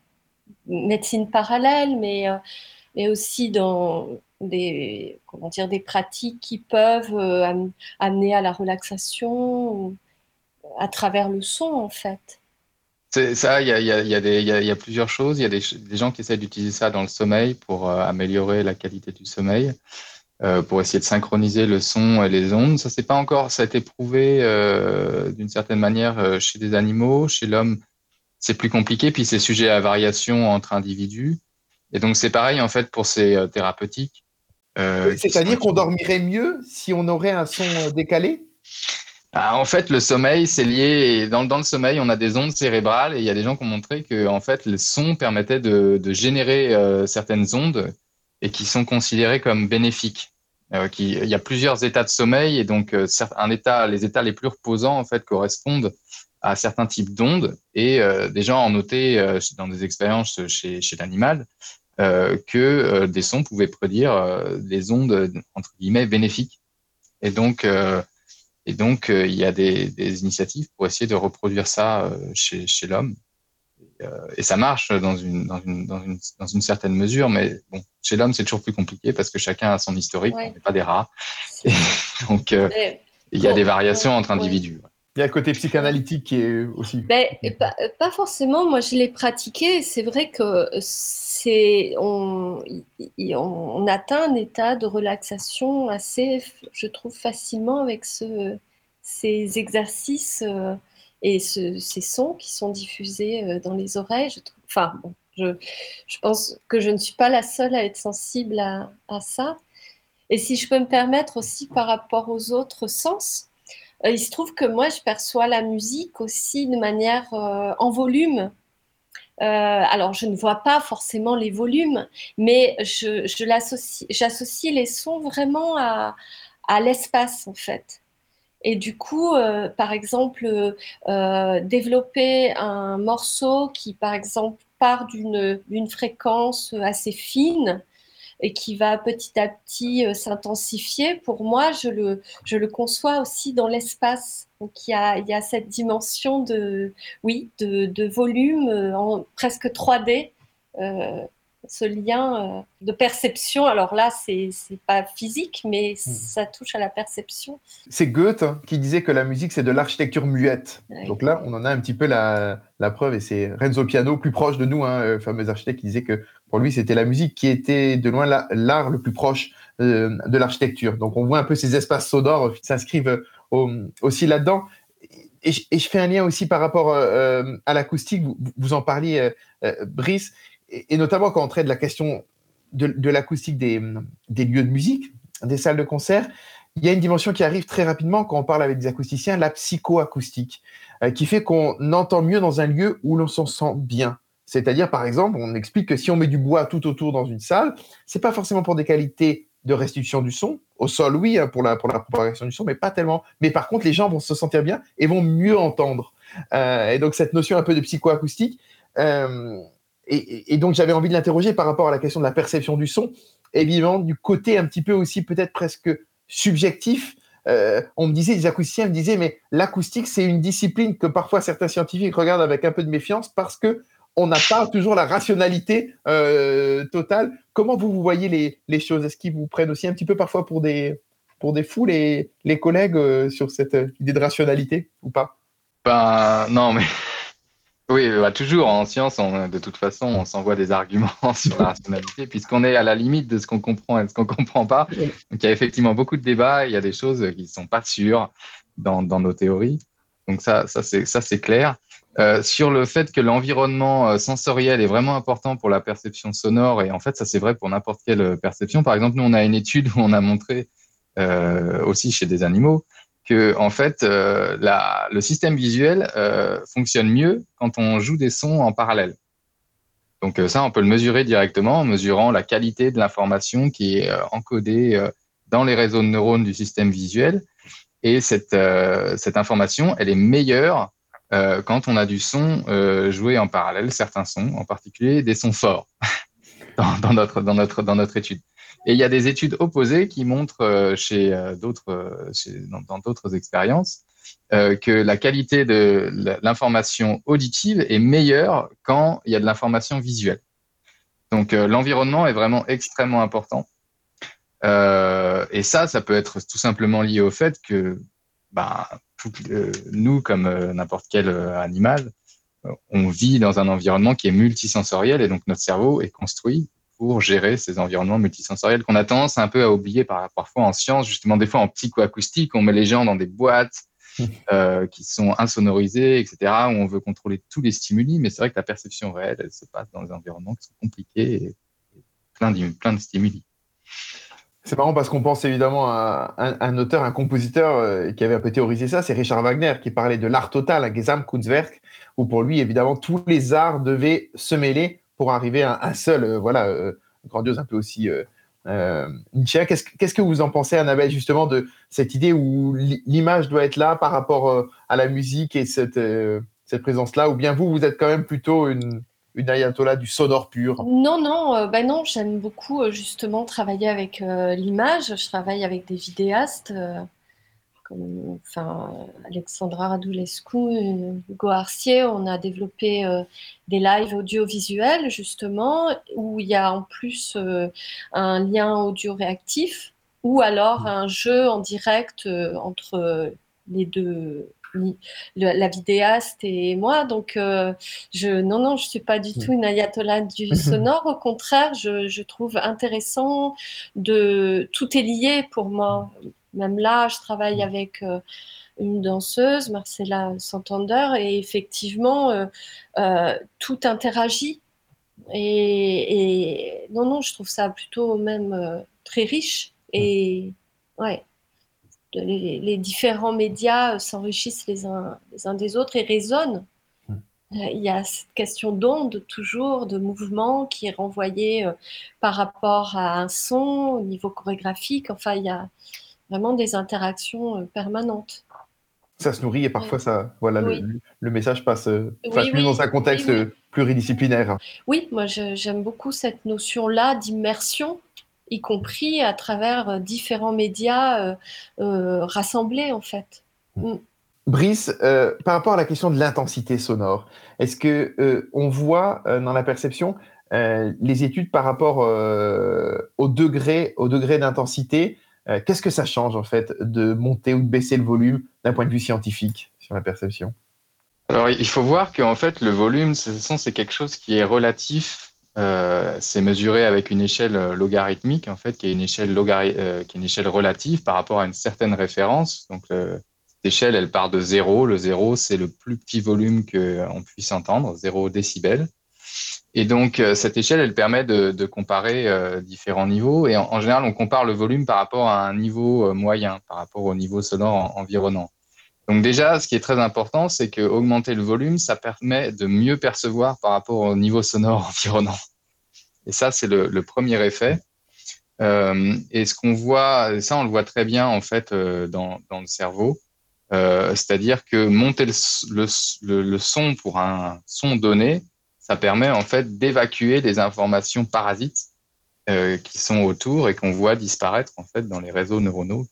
médecine parallèle, mais mais aussi dans des, comment dire, des pratiques qui peuvent euh, amener à la relaxation à travers le son, en fait. Ça, il y a, y, a, y a, plusieurs choses. Il y a des, gens qui essaient d'utiliser ça dans le sommeil pour euh, améliorer la qualité du sommeil, euh, pour essayer de synchroniser le son et les ondes. Ça, c'est pas encore, ça a été prouvé d'une certaine manière chez des animaux. Chez l'homme, c'est plus compliqué. Puis c'est sujet à variation entre individus. Et donc c'est pareil en fait pour ces thérapeutiques. Euh, c'est-à-dire qu'on dormirait mieux si on aurait un son euh, décalé? Ah, En fait, le sommeil, c'est lié. Dans, dans, le sommeil, on a des ondes cérébrales et il y a des gens qui ont montré que en fait, le son permettait de, de générer euh, certaines ondes et qui sont considérées comme bénéfiques. qui, il y a plusieurs états de sommeil et donc un état, les états les plus reposants en fait correspondent à certains types d'ondes et des gens ont noté dans des expériences chez, chez l'animal euh, que euh, des sons pouvaient produire euh, des ondes entre guillemets bénéfiques. Et donc, et donc il y a des, des, initiatives pour essayer de reproduire ça chez, chez l'homme. Et, ça marche dans une, dans, une, dans, une, dans une certaine mesure, mais bon, chez l'homme, c'est toujours plus compliqué parce que chacun a son historique, on n'est pas des rats. donc, il y a des variations entre individus. Il y a le côté psychanalytique qui est aussi. Ben, pas, pas, forcément. Moi, je l'ai pratiqué. C'est vrai que c'est on, on, atteint un état de relaxation assez, je trouve, facilement avec ce, ces exercices euh, et ce, ces sons qui sont diffusés euh, dans les oreilles. Je trouve, enfin, bon, je, je, pense que je ne suis pas la seule à être sensible à, à ça. Et si je peux me permettre aussi par rapport aux autres sens, il se trouve que moi, je perçois la musique aussi de manière euh, en volume. Euh, alors, je ne vois pas forcément les volumes, mais j'associe les sons vraiment à, l'espace, en fait. Et du coup, par exemple, développer un morceau qui, par exemple, part d'une fréquence assez fine, et qui va petit à petit euh, s'intensifier, pour moi, je le, je le conçois aussi dans l'espace. Donc il y, a, il y a, cette dimension de, oui, de, de volume euh, en presque 3D. Euh, ce lien de perception. Alors là, c'est n'est pas physique, mais mmh. ça touche à la perception. C'est Goethe hein, qui disait que la musique, c'est de l'architecture muette. Donc là, on en a un petit peu la, la preuve, et c'est Renzo Piano, plus proche de nous, hein, le fameux architecte, qui disait que pour lui, c'était la musique qui était de loin l'art le plus proche euh, de l'architecture. Donc, on voit un peu ces espaces sonores s'inscrivent aussi là-dedans. Et, je fais un lien aussi par rapport euh, à l'acoustique. Vous, en parliez, euh, Brice, et, notamment quand on traite de la question de, l'acoustique des, des, lieux de musique, des salles de concert. Il y a une dimension qui arrive très rapidement quand on parle avec des acousticiens, la psychoacoustique, qui fait qu'on entend mieux dans un lieu où l'on s'en sent bien. C'est-à-dire, par exemple, on explique que si on met du bois tout autour dans une salle, c'est pas forcément pour des qualités de restitution du son. Au sol, oui, hein, pour la, pour la propagation du son, mais pas tellement. Mais par contre, les gens vont se sentir bien et vont mieux entendre. Euh, et donc, cette notion un peu de psychoacoustique. Euh, et, donc, j'avais envie de l'interroger par rapport à la question de la perception du son, évidemment, du côté un petit peu aussi peut-être presque subjectif. Euh, on me disait, les acousticiens me disaient, mais l'acoustique, c'est une discipline que parfois certains scientifiques regardent avec un peu de méfiance parce que on n'a pas toujours la rationalité euh, totale. Comment vous, vous voyez les, les choses? Est-ce qu'ils vous prennent aussi un petit peu parfois pour des, pour des fous, les, les collègues, euh, sur cette euh, idée de rationalité ou pas? Ben non, mais oui, bah, toujours en science, on, de toute façon, on s'envoie des arguments sur la rationalité, puisqu'on est à la limite de ce qu'on comprend et de ce qu'on ne comprend pas. Donc il y a effectivement beaucoup de débats, il y a des choses qui ne sont pas sûres dans, dans nos théories. Donc ça, ça c'est ça c'est clair. Euh, sur le fait que l'environnement euh, sensoriel est vraiment important pour la perception sonore, et en fait, ça c'est vrai pour n'importe quelle euh, perception. Par exemple, nous, on a une étude où on a montré euh, aussi chez des animaux que en fait, euh, la, le système visuel fonctionne mieux quand on joue des sons en parallèle. Donc ça, on peut le mesurer directement en mesurant la qualité de l'information qui est encodée dans les réseaux de neurones du système visuel. Et cette, cette information, elle est meilleure euh, quand on a du son euh, joué en parallèle, certains sons, en particulier des sons forts dans, notre, dans, notre, dans notre étude. Et il y a des études opposées qui montrent euh, chez d'autres, dans d'autres expériences que la qualité de l'information auditive est meilleure quand il y a de l'information visuelle. Donc l'environnement est vraiment extrêmement important. et ça, ça peut être tout simplement lié au fait que bah, euh, nous, comme euh, n'importe quel euh, animal, on vit dans un environnement qui est multisensoriel et donc notre cerveau est construit pour gérer ces environnements multisensoriels qu'on a tendance un peu à oublier par, parfois en science, justement des fois en psychoacoustique, on met les gens dans des boîtes euh, qui sont insonorisées, etc., où on veut contrôler tous les stimuli, mais c'est vrai que la perception réelle, elle se passe dans des environnements qui sont compliqués et, et plein, de, plein de stimuli. C'est marrant parce qu'on pense évidemment à un, auteur, un compositeur euh, qui avait un peu théorisé ça, c'est Richard Wagner, qui parlait de l'art total, un Gesamtkunstwerk, où pour lui, évidemment, tous les arts devaient se mêler pour arriver à un seul, euh, voilà, euh, grandiose, un peu aussi Nietzsche. Qu'est-ce, que vous en pensez, Annabelle, justement, de cette idée où l'image doit être là par rapport à la musique et cette présence-là, ou bien vous, vous êtes quand même plutôt une une ayatollah du sonore pur Non, non, euh, bah non j'aime beaucoup euh, justement travailler avec euh, l'image. Je travaille avec des vidéastes euh, comme enfin, Alexandra Radulescu, Hugo Arcier. On a développé des lives audiovisuels justement où il y a en plus un lien audio réactif ou alors mmh. un jeu en direct entre les deux la vidéaste et moi. Donc, euh, je, non, non, je suis pas du tout une ayatollah du sonore. Au contraire, je, je, trouve intéressant de tout est lié pour moi. Même là, je travaille avec euh, une danseuse, Marcella Santander, et effectivement, euh, tout interagit. Et, et, non, non, je trouve ça plutôt même très riche. Et ouais les, les, différents médias s'enrichissent les uns, les uns des autres et résonnent. Hmm. Euh, il y a cette question d'onde toujours, de mouvement qui est renvoyé euh, par rapport à un son au niveau chorégraphique. Enfin, il y a vraiment des interactions euh, permanentes. Ça se nourrit et parfois ça, voilà, oui. le, le, message passe, passe oui, oui. dans un contexte pluridisciplinaire. Oui, moi j'aime beaucoup cette notion-là d'immersion y compris à travers euh, différents médias euh, euh, rassemblés en fait. Mm. mm. Brice, euh, par rapport à la question de l'intensité sonore, est-ce que euh, on voit euh, dans la perception les études par rapport au degré, au degré d'intensité Qu'est-ce que ça change en fait de monter ou de baisser le volume d'un point de vue scientifique sur la perception? Alors il faut voir qu'en fait le volume, c'est quelque chose qui est relatif euh, c'est mesuré avec une échelle euh, logarithmique, en fait, qui est une échelle, logari euh, qui est une échelle relative par rapport à une certaine référence. Donc, euh, cette échelle, elle part de zéro. Le zéro, c'est le plus petit volume qu'on puisse entendre, zéro décibel. Et donc, euh, cette échelle, elle permet de, de comparer euh, différents niveaux. Et en, général, on compare le volume par rapport à un niveau moyen, par rapport au niveau sonore environnant. Donc déjà, ce qui est très important, c'est que augmenter le volume, ça permet de mieux percevoir par rapport au niveau sonore environnant. Et ça, c'est le, premier effet. Euh, et ce qu'on voit, ça, on le voit très bien en fait euh, dans, dans, le cerveau. Euh, C'est-à-dire que monter le, le, le, son pour un son donné, ça permet en fait d'évacuer les informations parasites euh, qui sont autour et qu'on voit disparaître en fait dans les réseaux neuronaux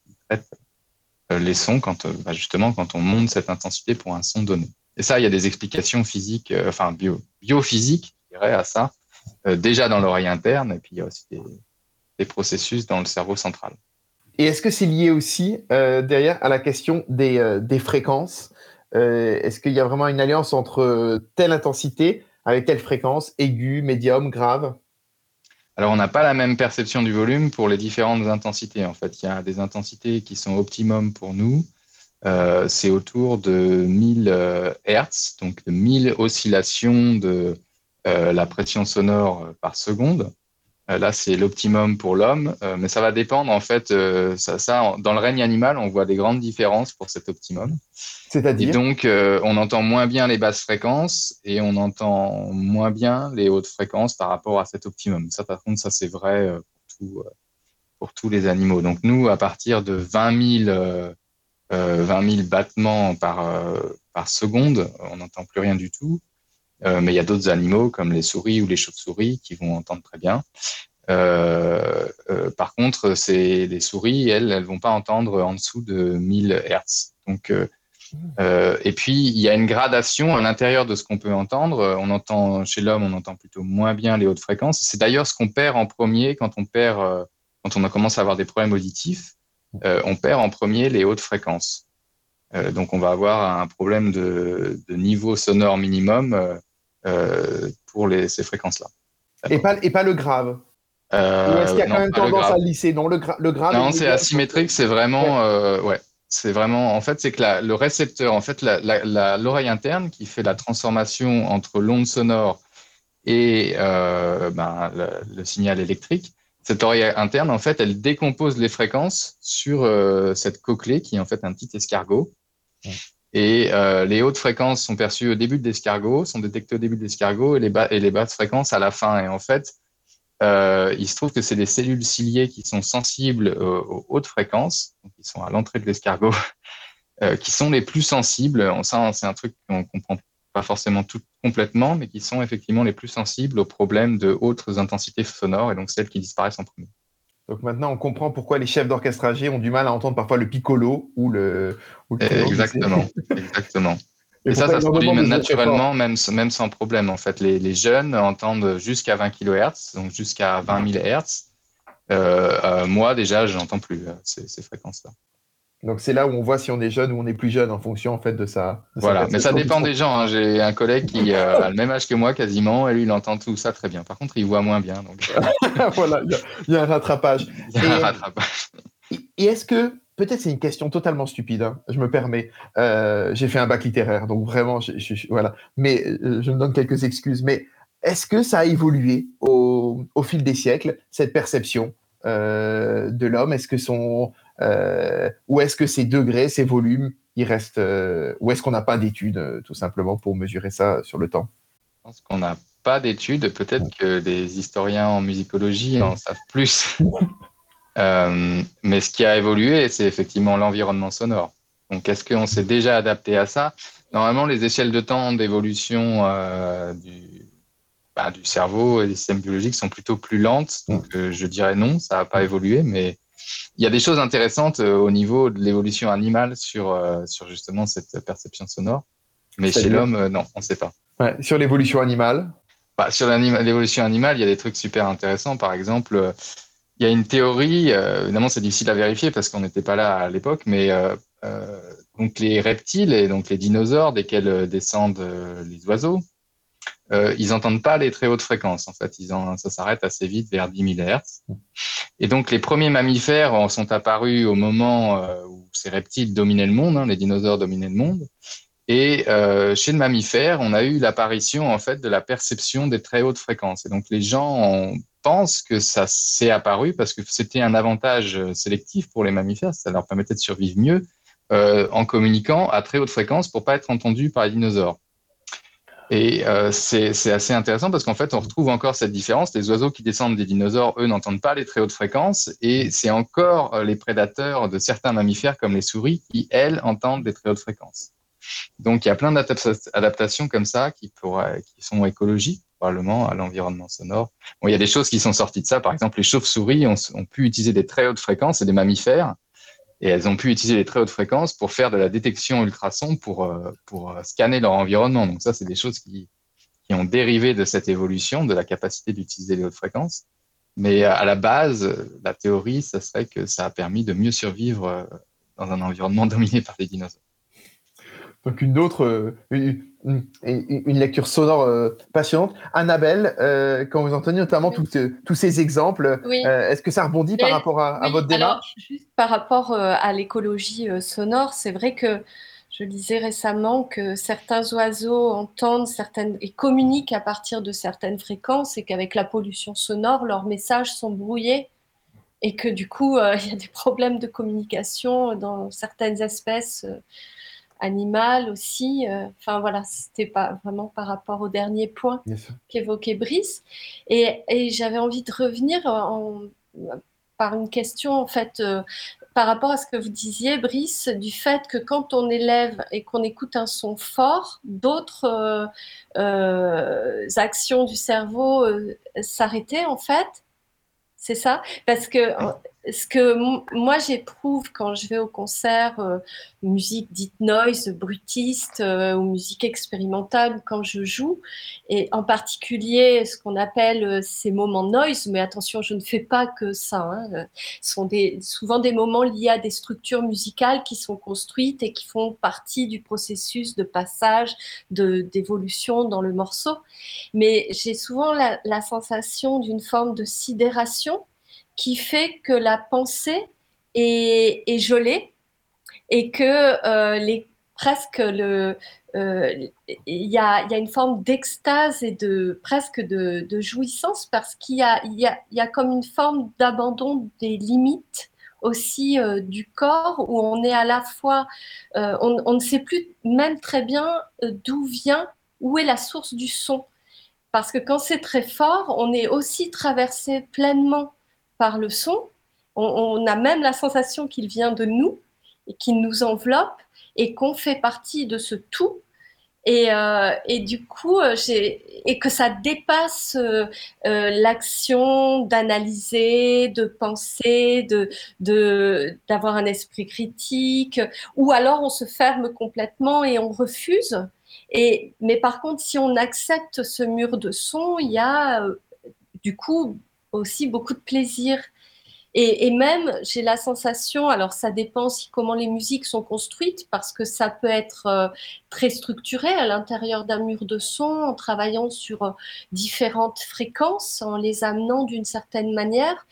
les sons quand bah justement quand on monte cette intensité pour un son donné. Et ça, il y a des explications physiques, euh, enfin bio, biophysique, je dirais, à ça, déjà dans l'oreille interne, et puis il y a aussi des, des processus dans le cerveau central. Et est-ce que c'est lié aussi derrière à la question des, des fréquences? Est-ce qu'il y a vraiment une alliance entre telle intensité avec telle fréquence, aiguë, médium, grave? Alors, on n'a pas la même perception du volume pour les différentes intensités. En fait, il y a des intensités qui sont optimum pour nous. Euh, c'est autour de 1000 euh, Hertz, donc de 1000 oscillations de euh, la pression sonore par seconde. Euh, là, c'est l'optimum pour l'homme, euh, mais ça va dépendre en fait. Euh, ça, ça, dans le règne animal, on voit des grandes différences pour cet optimum. C'est-à-dire Et donc, on entend moins bien les basses fréquences et on entend moins bien les hautes fréquences par rapport à cet optimum. Ça, par contre, ça c'est vrai pour, tout, pour tous les animaux. Donc nous, à partir de 20 000, 20 000 battements par, par seconde, on n'entend plus rien du tout. Euh, mais il y a d'autres animaux comme les souris ou les chauves-souris qui vont entendre très bien. Euh, euh, par contre, c'est les souris, elles, elles vont pas entendre en dessous de 1000 Hertz. Donc, et puis il y a une gradation à l'intérieur de ce qu'on peut entendre. On entend chez l'homme, on entend plutôt moins bien les hautes fréquences. C'est d'ailleurs ce qu'on perd en premier quand on perd, quand on commence à avoir des problèmes auditifs. on perd en premier les hautes fréquences. donc on va avoir un problème de, niveau sonore minimum pour les, ces fréquences-là. Et pas, et pas le grave euh, Ou est-ce qu'il y a quand même tendance à lisser Non, le, le grave. Non, c'est asymétrique, c'est vraiment. Euh, ouais. C'est vraiment. En fait, c'est que la, le récepteur, en fait, l'oreille interne qui fait la transformation entre l'onde sonore et euh, ben, le, le, signal électrique, cette oreille interne, en fait, elle décompose les fréquences sur euh, cette cochlée qui est en fait un petit escargot. Et euh, les hautes fréquences sont perçues au début de l'escargot, sont détectées au début de l'escargot, et les, et basses fréquences à la fin. Et en fait, euh, il se trouve que c'est les cellules ciliées qui sont sensibles aux, hautes fréquences, qui sont à l'entrée de l'escargot, euh, qui sont les plus sensibles. Ça, c'est un truc qu'on comprend pas forcément tout complètement, mais qui sont effectivement les plus sensibles aux problèmes de hautes intensités sonores, et donc celles qui disparaissent en premier. Donc maintenant, on comprend pourquoi les chefs d'orchestre âgés ont du mal à entendre parfois le piccolo ou le. Ou le exactement, exactement. Et, Et ça, ça se produit naturellement, même, même sans problème. En fait, les, les jeunes entendent jusqu'à 20 kHz, donc jusqu'à 20 000 Hz. Euh, euh, moi, déjà, je n'entends plus euh, ces, ces fréquences-là. Donc c'est là où on voit si on est jeune ou on est plus jeune en fonction en fait de ça. Voilà, mais ça dépend des gens. Hein. J'ai un collègue qui euh, a le même âge que moi quasiment et lui il entend tout ça très bien. Par contre, il voit moins bien. Donc... voilà, il y, y, a un rattrapage. Il y a et, un rattrapage. Et est-ce que peut-être c'est une question totalement stupide, hein, je me permets. Euh, J'ai fait un bac littéraire, donc vraiment, je, je, voilà. Mais euh, je me donne quelques excuses. Mais est-ce que ça a évolué au, au fil des siècles cette perception euh, de l'homme? Est-ce que son euh, ou est-ce que ces degrés, ces volumes, ils restent, euh, ou est-ce qu'on n'a pas d'études euh, tout simplement pour mesurer ça sur le temps? Je pense qu'on n'a pas d'études. Peut-être que les historiens en musicologie en savent plus. euh, mais ce qui a évolué, c'est effectivement l'environnement sonore. Donc, est-ce qu'on s'est déjà adapté à ça? Normalement, les échelles de temps d'évolution euh, du, bah, du cerveau et des systèmes biologiques sont plutôt plus lentes. Donc, euh, je dirais non, ça n'a pas évolué, mais il y a des choses intéressantes euh, au niveau de l'évolution animale sur, euh, sur justement cette perception sonore. Mais chez l'homme, euh, non, on ne sait pas. Ouais, sur l'évolution animale bah, Sur l'évolution animale, il y a des trucs super intéressants. Par exemple, il y a une théorie, évidemment c'est difficile à vérifier parce qu'on n'était pas là à l'époque, mais donc les reptiles et donc les dinosaures desquels descendent les oiseaux, euh, ils n'entendent pas les très hautes fréquences. En fait, ils ça s'arrête assez vite vers 10 000 Hertz. Et donc, les premiers mammifères sont apparus au moment euh, où ces reptiles dominaient le monde, hein, les dinosaures dominaient le monde. Et euh, chez le mammifère, on a eu l'apparition en fait de la perception des très hautes fréquences. Et donc, les gens pensent que ça s'est apparu parce que c'était un avantage sélectif pour les mammifères. Ça leur permettait de survivre mieux euh, en communiquant à très haute fréquence pour pas être entendus par les dinosaures. Et euh, c'est assez intéressant parce qu'en fait, on retrouve encore cette différence. Les oiseaux qui descendent des dinosaures, eux, n'entendent pas les très hautes fréquences. Et c'est encore euh, les prédateurs de certains mammifères comme les souris qui, elles, entendent des très hautes fréquences. Donc, il y a plein d'adaptations comme ça qui, qui sont écologiques probablement à l'environnement sonore. Bon, il y a des choses qui sont sorties de ça. Par exemple, les chauves-souris ont, ont pu utiliser des très hautes fréquences et des mammifères et elles ont pu utiliser les très hautes fréquences pour faire de la détection ultrason pour, euh, pour scanner leur environnement. Donc ça, c'est des choses qui, qui ont dérivé de cette évolution, de la capacité d'utiliser les hautes fréquences. Mais à la base, la théorie, ça serait que ça a permis de mieux survivre euh, dans un environnement dominé par les dinosaures. Donc une autre, euh, une, lecture sonore euh, passionnante. Annabelle, quand vous entendez notamment tous ces exemples, est-ce que ça rebondit par rapport à, votre démarche juste Par rapport à l'écologie sonore, c'est vrai que je lisais récemment que certains oiseaux entendent certaines et communiquent à partir de certaines fréquences et qu'avec la pollution sonore, leurs messages sont brouillés et que du coup, euh, il y a des problèmes de communication dans certaines espèces euh, animales aussi. Euh, enfin voilà, c'était pas vraiment par rapport au dernier point qu'évoquait Brice. Et, et j'avais envie de revenir en, par une question en fait par rapport à ce que vous disiez, Brice, du fait que quand on élève et qu'on écoute un son fort, d'autres euh, euh, actions du cerveau euh, s'arrêtaient en fait. C'est ça? Parce que ce que moi j'éprouve quand je vais au concert, euh, musique dite noise, brutiste euh, ou musique expérimentale, quand je joue, et en particulier ce qu'on appelle euh, ces moments noise, mais attention, je ne fais pas que ça, hein, sont des, souvent des moments liés à des structures musicales qui sont construites et qui font partie du processus de passage, d'évolution dans le morceau. Mais j'ai souvent la, la sensation d'une forme de sidération qui fait que la pensée est, gelée et que euh, presque euh, il y, a, y, une forme d'extase et de presque de, jouissance parce qu'il y, a, comme une forme d'abandon des limites aussi euh, du corps où on est à la fois, on, ne sait plus même très bien d'où vient, où est la source du son. Parce que quand c'est très fort, on est aussi traversé pleinement par le son. On, a même la sensation qu'il vient de nous et qu'il nous enveloppe et qu'on fait partie de ce tout. Et, euh, du coup, euh, et que ça dépasse euh, l'action d'analyser, de penser, de d'avoir un esprit critique, ou alors on se ferme complètement et on refuse. Et mais par contre, si on accepte ce mur de son, il y a du coup aussi beaucoup de plaisir. Et, même, j'ai la sensation, alors ça dépend si comment les musiques sont construites, parce que ça peut être euh, très structuré à l'intérieur d'un mur de son, en travaillant sur euh, différentes fréquences, en les amenant d'une certaine manière.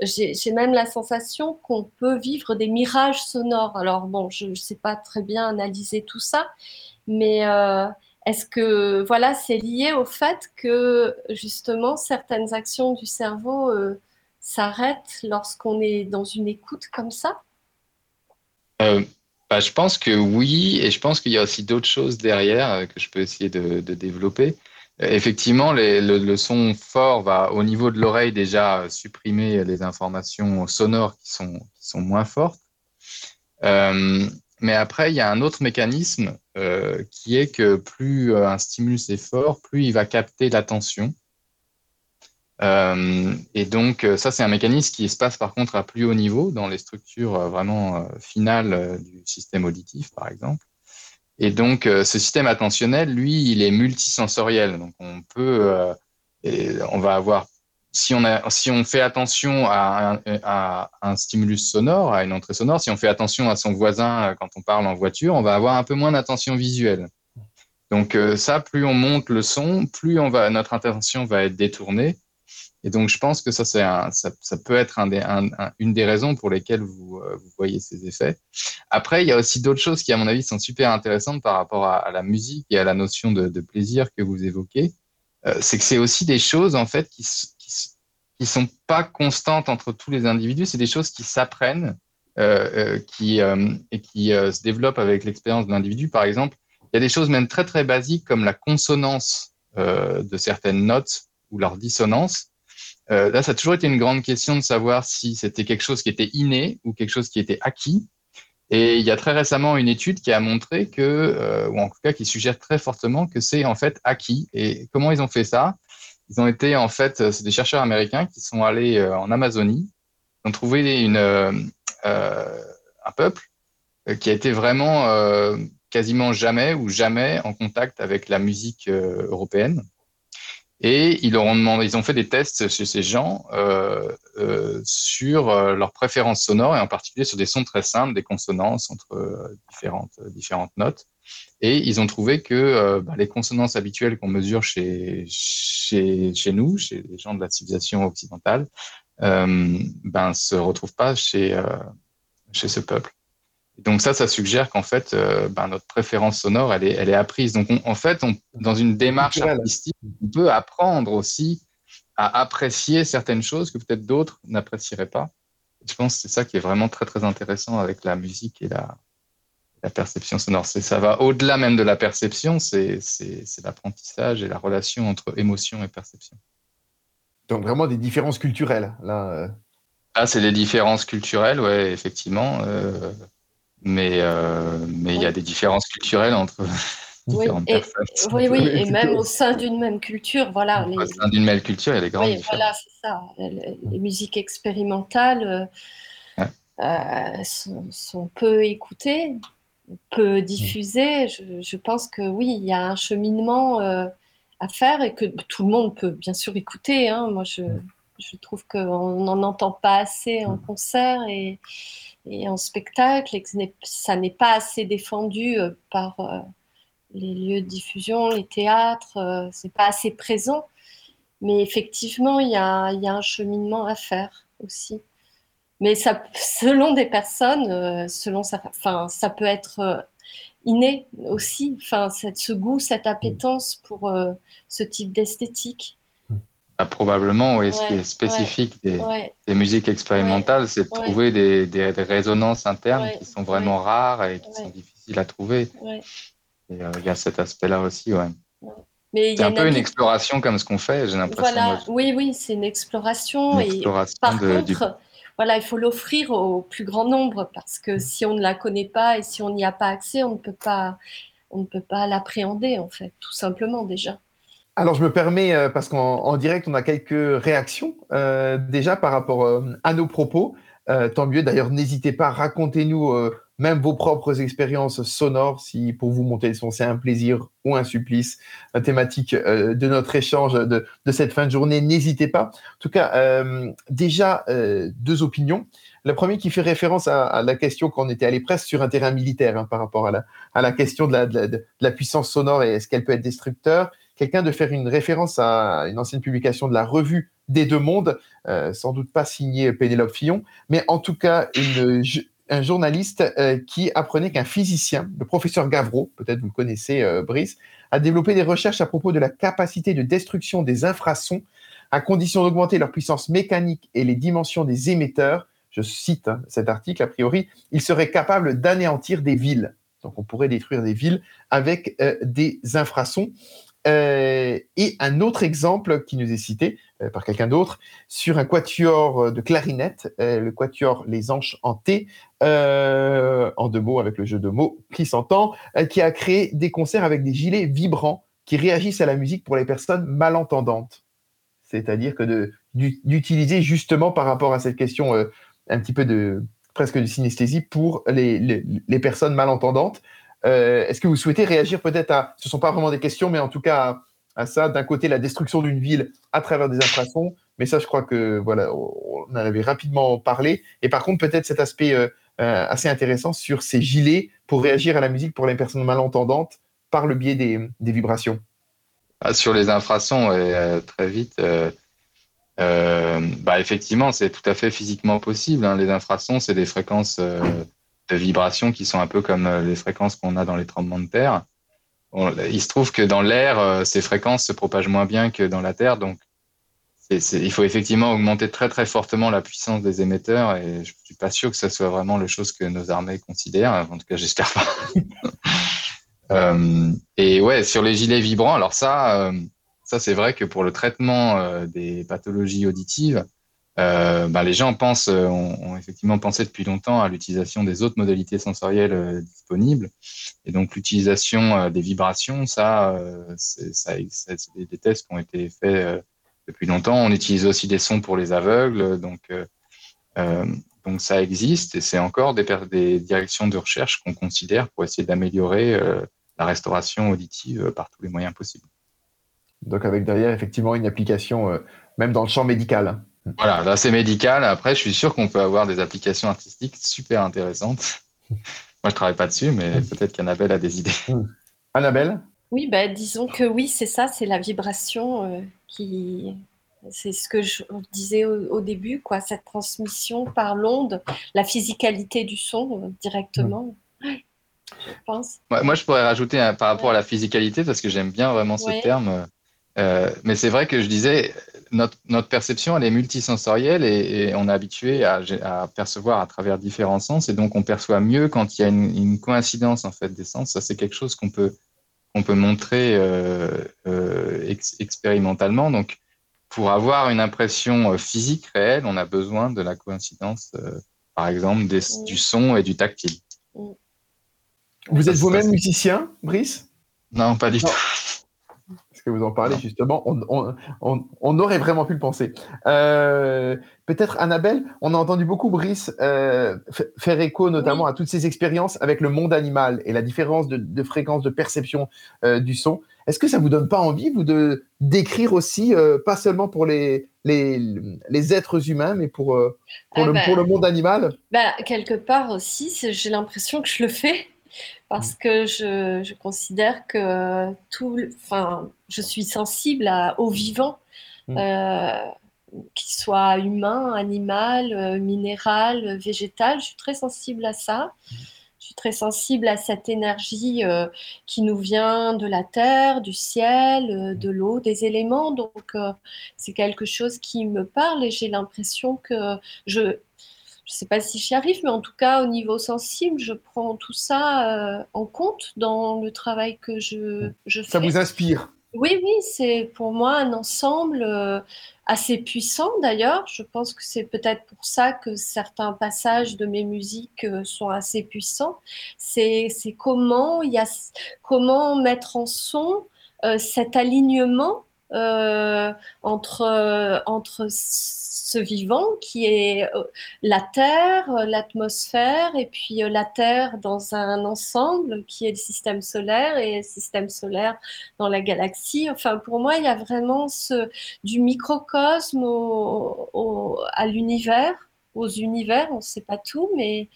J'ai même la sensation qu'on peut vivre des mirages sonores. Alors bon, je ne sais pas très bien analyser tout ça, mais euh, est-ce que voilà, c'est lié au fait que justement certaines actions du cerveau euh, s'arrêtent lorsqu'on est dans une écoute comme ça? Euh, bah, Je pense que oui, et je pense qu'il y a aussi d'autres choses derrière euh, que je peux essayer de, développer. effectivement, le, son fort va au niveau de l'oreille déjà supprimer les informations sonores qui sont moins fortes. Mais après, il y a un autre mécanisme euh, qui est que plus euh, un stimulus est fort, plus il va capter l'attention. Euh, et donc, ça, c'est un mécanisme qui se passe par contre à plus haut niveau, dans les structures vraiment finales du système auditif, par exemple. Et donc, ce système attentionnel, lui, il est multisensoriel. Donc, on peut, on va avoir si on, fait attention à un, stimulus sonore, à une entrée sonore, si on fait attention à son voisin euh, quand on parle en voiture, on va avoir un peu moins d'attention visuelle. Donc euh, ça, plus on monte le son, plus notre attention va être détournée. Et donc je pense que ça, ça, peut être une des raisons pour lesquelles vous, euh, vous, voyez ces effets. Après, il y a aussi d'autres choses qui, à mon avis, sont super intéressantes par rapport à, la musique et à la notion de plaisir que vous évoquez. c'est que c'est aussi des choses en fait qui, qui sont pas constantes entre tous les individus. C'est des choses qui s'apprennent euh, euh qui, euh, et qui se développent avec l'expérience de l'individu. Par exemple, il y a des choses même très très basiques comme la consonance de certaines notes ou leur dissonance. là, ça a toujours été une grande question de savoir si c'était quelque chose qui était inné ou quelque chose qui était acquis. Et il y a très récemment une étude qui a montré que, ou en tout cas qui suggère très fortement que c'est en fait acquis. Et comment ils ont fait ça? Ils ont été, en fait, euh, c'est des chercheurs américains qui sont allés euh, en Amazonie, ont trouvé une, euh, un peuple qui a été vraiment quasiment jamais ou jamais en contact avec la musique européenne. Et ils leur ont demandé, ils ont fait des tests chez ces gens euh, euh, sur leurs préférences sonores et en particulier sur des sons très simples, des consonances entre différentes, différentes notes. Et ils ont trouvé que bah, les consonances habituelles qu'on mesure chez, chez, chez nous, chez les gens de la civilisation occidentale, ben se retrouvent pas chez, chez ce peuple. Donc ça, ça suggère qu'en fait, euh, ben, notre préférence sonore, elle est, elle est apprise. Donc en fait, on, dans une démarche artistique, on peut apprendre aussi à apprécier certaines choses que peut-être d'autres n'apprécieraient pas. Je pense que c'est ça qui est vraiment très très intéressant avec la musique et la, la perception sonore. Ça va au-delà même de la perception, c'est l'apprentissage et la relation entre émotion et perception. Donc vraiment des différences culturelles là. Euh. Ah, c'est les différences culturelles, ouais, effectivement. Euh, mais euh, mais il y a des différences culturelles entre différentes personnes. Oui, oui, et même au sein d'une même culture, voilà. Au sein d'une même culture, il y a des grandes oui, Voilà, c'est ça. Les, musiques expérimentales euh, euh, sont, peu écoutées, peu diffusées. Je, je, pense que oui, il y a un cheminement à faire et que tout le monde peut bien sûr écouter. Hein. Moi, je, je trouve qu'on n'en entend pas assez en concert et et en spectacle et que ça n'est pas assez défendu euh, par euh, les lieux de diffusion, les théâtres, euh, c'est pas assez présent. Mais effectivement, il y a, y a, un cheminement à faire aussi. Mais ça, selon des personnes, selon ça, enfin, ça peut être inné aussi, enfin, ce goût, cette appétence pour ce type d'esthétique. Ah, probablement, oui. ce qui est spécifique des, musiques expérimentales, c'est de trouver des, des, résonances internes qui sont vraiment rares et qui sont difficiles à trouver. Euh, il y a cet aspect-là aussi, ouais. C'est un peu une exploration comme ce qu'on fait, j'ai l'impression. Voilà. Oui, oui, c'est une exploration. et par contre, voilà, il faut l'offrir au plus grand nombre parce que si on ne la connaît pas et si on n'y a pas accès, on ne peut pas, on ne peut pas l'appréhender en fait, tout simplement déjà. Alors, je me permets, euh, parce qu'en direct, on a quelques réactions euh, déjà par rapport euh, à nos propos. tant mieux. D'ailleurs, n'hésitez pas, racontez-nous même vos propres expériences sonores, si pour vous monter le son, c'est un plaisir ou un supplice. La thématique de notre échange de, cette fin de journée, n'hésitez pas. En tout cas, déjà, deux opinions. La première qui fait référence à, la question qu'on était allé presque sur un terrain militaire hein, par rapport à la, à la question de la, de la puissance sonore et est-ce qu'elle peut être destructeur quelqu'un de faire une référence à une ancienne publication de la revue des deux mondes, euh, sans doute pas signé Pénélope Fillon, mais en tout cas un journaliste euh, qui apprenait qu'un physicien, le professeur Gavreau, peut-être vous connaissez euh, Brice, a développé des recherches à propos de la capacité de destruction des infrasons à condition d'augmenter leur puissance mécanique et les dimensions des émetteurs. Je cite hein, cet article, a priori, il serait capable d'anéantir des villes. Donc on pourrait détruire des villes avec des infrasons. Euh, et un autre exemple qui nous est cité euh, par quelqu'un d'autre sur un quatuor euh, de clarinette, le quatuor Les Anches en T, en deux mots avec le jeu de mots qui s'entend, qui a créé des concerts avec des gilets vibrants qui réagissent à la musique pour les personnes malentendantes. C'est-à-dire que d'utiliser justement par rapport à cette question un petit peu de presque de synesthésie pour les, les, personnes malentendantes. Euh, est-ce que vous souhaitez réagir peut-être à, ce ne sont pas vraiment des questions, mais en tout cas à, ça, d'un côté la destruction d'une ville à travers des infrasons, mais ça je crois que voilà, on en avait rapidement parlé, et par contre peut-être cet aspect euh, euh, assez intéressant sur ces gilets pour réagir à la musique pour les personnes malentendantes par le biais des, vibrations. Ah, sur les infrasons, très vite, bah, effectivement, c'est tout à fait physiquement possible. Hein. Les infrasons, c'est des fréquences de vibrations qui sont un peu comme euh, les fréquences qu'on a dans les tremblements de terre. il se trouve que dans l'air, euh, ces fréquences se propagent moins bien que dans la Terre, donc il faut effectivement augmenter très très fortement la puissance des émetteurs et je suis pas sûr que ce soit vraiment le chose que nos armées considèrent. En tout cas, j'espère pas. euh, et ouais, sur les gilets vibrants, alors ça, euh, ça c'est vrai que pour le traitement des pathologies auditives, euh, ben, les gens pensent, euh, ont, effectivement pensé depuis longtemps à l'utilisation des autres modalités sensorielles euh, disponibles. Et donc l'utilisation des vibrations, ça, c'est des, tests qui ont été faits depuis longtemps. On utilise aussi des sons pour les aveugles, donc donc ça existe et c'est encore des, des, directions de recherche qu'on considère pour essayer d'améliorer la restauration auditive par tous les moyens possibles. Donc avec derrière effectivement une application euh, même dans le champ médical. Voilà, là c'est médical. Après, je suis sûr qu'on peut avoir des applications artistiques super intéressantes. Moi, je travaille pas dessus, mais peut-être qu'Annabelle a des idées. Annabelle? Oui, bah, disons que oui, c'est ça, c'est la vibration euh, qui. C'est ce que je disais au, au début, quoi, cette transmission par l'onde, la physicalité du son euh, directement. Ouais, je pense. Ouais, moi, je pourrais rajouter un- par rapport à la physicalité, parce que j'aime bien vraiment ce Ouais. terme. Euh, mais c'est vrai que je disais, notre, notre perception, elle est multisensorielle et, et on est habitué à, à percevoir à travers différents sens. Et donc, on perçoit mieux quand il y a une, une coïncidence en fait, des sens. Ça, c'est quelque chose qu'on peut, qu'on peut montrer euh, euh, ex- expérimentalement. Donc, pour avoir une impression euh, physique réelle, on a besoin de la coïncidence, euh, par exemple, des- Mm. du son et du tactile. Vous Ça, êtes vous-même musicien, Brice? Non, pas du Non. tout. Parce que vous en parlez justement, on, on- on- on aurait vraiment pu le penser. Euh, Peut-être Annabelle, on a entendu beaucoup Brice euh, faire écho notamment à toutes ces expériences avec le monde animal et la différence de, de fréquence de perception euh, du son. Est-ce que ça vous donne pas envie, vous, de d'écrire aussi, euh, pas seulement pour les, les, les êtres humains, mais pour, euh, pour, Ah le, bah. pour le monde animal? Bah, quelque part aussi, j'ai l'impression que je le fais parce que je, je considère que tout, enfin, je suis sensible à, au vivant, Mm. euh, qu'il soit humain, animal, minéral, végétal. Je suis très sensible à ça. Suis très sensible à cette énergie euh, qui nous vient de la terre, du ciel, euh, de l'eau, des éléments. Donc, euh, c'est quelque chose qui me parle et j'ai l'impression que je, je ne sais pas si j'y arrive, mais en tout cas, au niveau sensible, je prends tout ça en compte dans le travail que je, je fais. Ça vous inspire? Oui, oui, c'est pour moi un ensemble euh, assez puissant d'ailleurs. Je pense que c'est peut-être pour ça que certains passages de mes musiques euh, sont assez puissants. C'est, comment, comment mettre en son euh, cet alignement euh, entre, euh, entre ce vivant qui est euh, la Terre, l'atmosphère, et puis la Terre dans un ensemble qui est le système solaire et le système solaire dans la galaxie. Enfin, pour moi, il y a vraiment ce, du microcosme au, à l'univers, aux univers, on ne sait pas tout, mais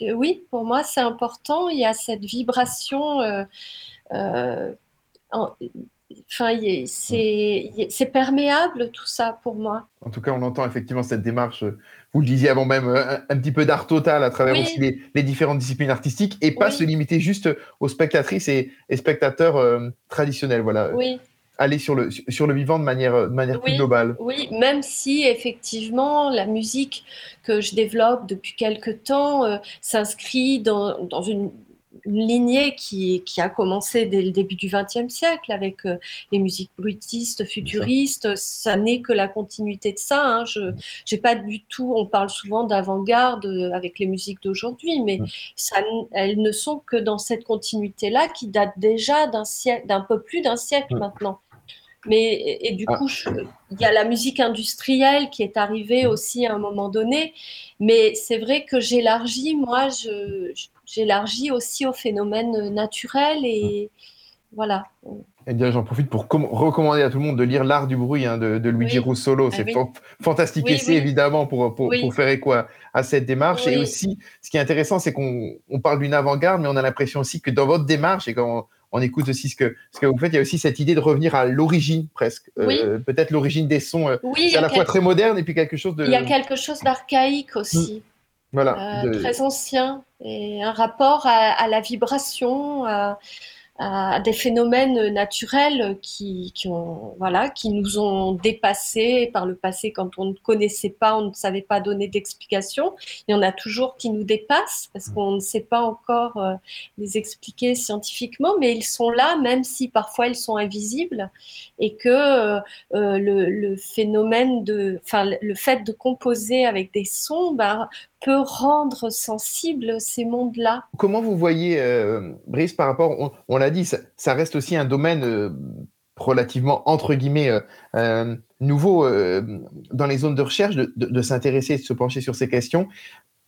oui, pour moi, c'est important. Il y a cette vibration. Enfin, a- c'est perméable tout ça pour moi. En tout cas, on entend effectivement cette démarche, vous le disiez avant même, un, un petit peu d'art total à travers Oui. aussi les, les différentes disciplines artistiques et pas Oui. se limiter juste aux spectatrices et, et spectateurs euh, traditionnels. Voilà, Oui. aller sur le, sur le vivant de manière, de manière plus Oui. globale. Oui, même si effectivement la musique que je développe depuis quelque temps euh, s'inscrit dans, dans une lignée qui, qui a commencé dès le début du XXe siècle avec euh, les musiques bruitistes, futuristes. Ça n'est que la continuité de ça. hein. Je j'ai pas du tout. On parle souvent d'avant-garde euh, avec les musiques d'aujourd'hui, mais ça, elles ne sont que dans cette continuité-là qui date déjà d'un siècle, d'un peu plus d'un siècle maintenant. Mais et, et du Ah. coup, il y a la musique industrielle qui est arrivée aussi à un moment donné, mais c'est vrai que j'élargis, moi, je, je- j'élargis aussi aux phénomènes naturels et voilà. Eh bien, j'en profite pour com- recommander à tout le monde de lire L'Art du bruit hein, de, de Luigi Oui. Russolo. Ah C'est oui. fan- fantastique Oui, essai, évidemment, pour, pour, faire écho à, à cette démarche. Et aussi, ce qui est intéressant, c'est qu'on on parle d'une avant-garde, mais on a l'impression aussi que dans votre démarche, et quand on, on écoute aussi ce que, ce que vous faites, il y a aussi cette idée de revenir à l'origine, presque. Euh, Peut-être l'origine des sons. euh, c'est à la fois très moderne et puis quelque chose de. il y a quelque chose d'archaïque aussi. Voilà. Euh, très ancien et un rapport à, à la vibration, à, à des phénomènes naturels qui, qui, ont, voilà, qui nous ont dépassés par le passé quand on ne connaissait pas, on ne savait pas donner d'explication. Il y en a toujours qui nous dépassent parce qu'on ne sait pas encore euh, les expliquer scientifiquement, mais ils sont là, même si parfois ils sont invisibles, et que euh, euh, le, le phénomène de, enfin, le fait de composer avec des sons, bah, peut rendre sensibles ces mondes-là. Comment vous voyez, euh, Brice, par rapport, on, on l'a dit, ça, ça reste aussi un domaine euh, relativement, entre guillemets, euh, euh, nouveau euh, dans les zones de recherche, de, de- de s'intéresser, de se pencher sur ces questions.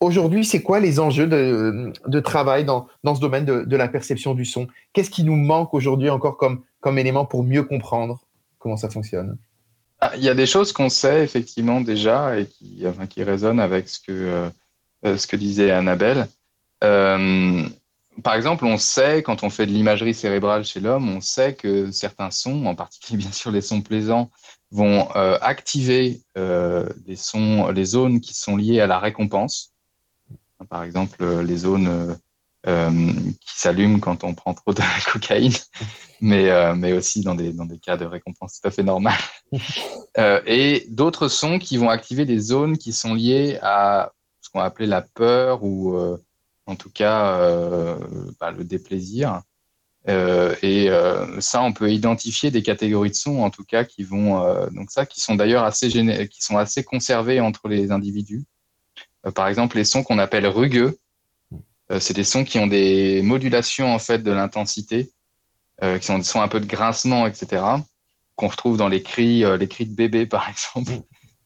Aujourd'hui, c'est quoi les enjeux de, de travail dans, dans ce domaine de, de la perception du son? Qu'est-ce qui nous manque aujourd'hui encore comme, comme élément pour mieux comprendre comment ça fonctionne? Ah, Il y a des choses qu'on sait effectivement déjà et qui, qui résonnent avec ce que, euh, ce que disait Annabelle. Euh, par exemple, on sait, quand on fait de l'imagerie cérébrale chez l'homme, on sait que certains sons, en particulier bien sûr les sons plaisants, vont euh, activer euh, les, sons, les zones qui sont liées à la récompense. Par exemple, les zones euh, qui s'allument quand on prend trop de cocaïne, mais, mais aussi dans des, dans des cas de récompense tout à fait normal. et d'autres sons qui vont activer des zones qui sont liées à ce qu'on va appeler la peur ou en tout cas euh, bah, le déplaisir. Euh, et euh, ça, on peut identifier des catégories de sons, en tout cas, qui vont donc ça, qui sont d'ailleurs assez qui sont assez conservés entre les individus. par exemple, les sons qu'on appelle rugueux, c'est des sons qui ont des modulations en fait de l'intensité, qui sont des sons un peu de grincement, etc. Qu'on retrouve dans les cris, les cris de bébé, par exemple.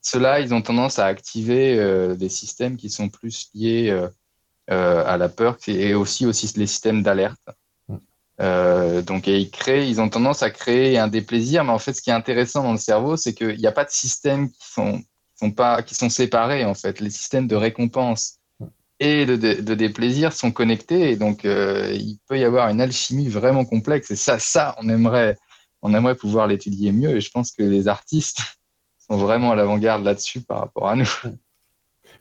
Ceux-là, ils ont tendance à activer des systèmes qui sont plus liés euh, à la peur et aussi, aussi les systèmes d'alerte. Mm. Euh, donc, ils, créent, ils ont tendance à créer un déplaisir, mais en fait, ce qui est intéressant dans le cerveau, c'est qu'il n'y a pas de systèmes qui sont, sont, pas, qui sont séparés, en fait. Les systèmes de récompense mm. et de, de, déplaisir sont connectés, et donc euh, il peut y avoir une alchimie vraiment complexe, et ça, ça on, aimerait, on aimerait pouvoir l'étudier mieux, et je pense que les artistes vraiment à l'avant-garde là-dessus par rapport à nous.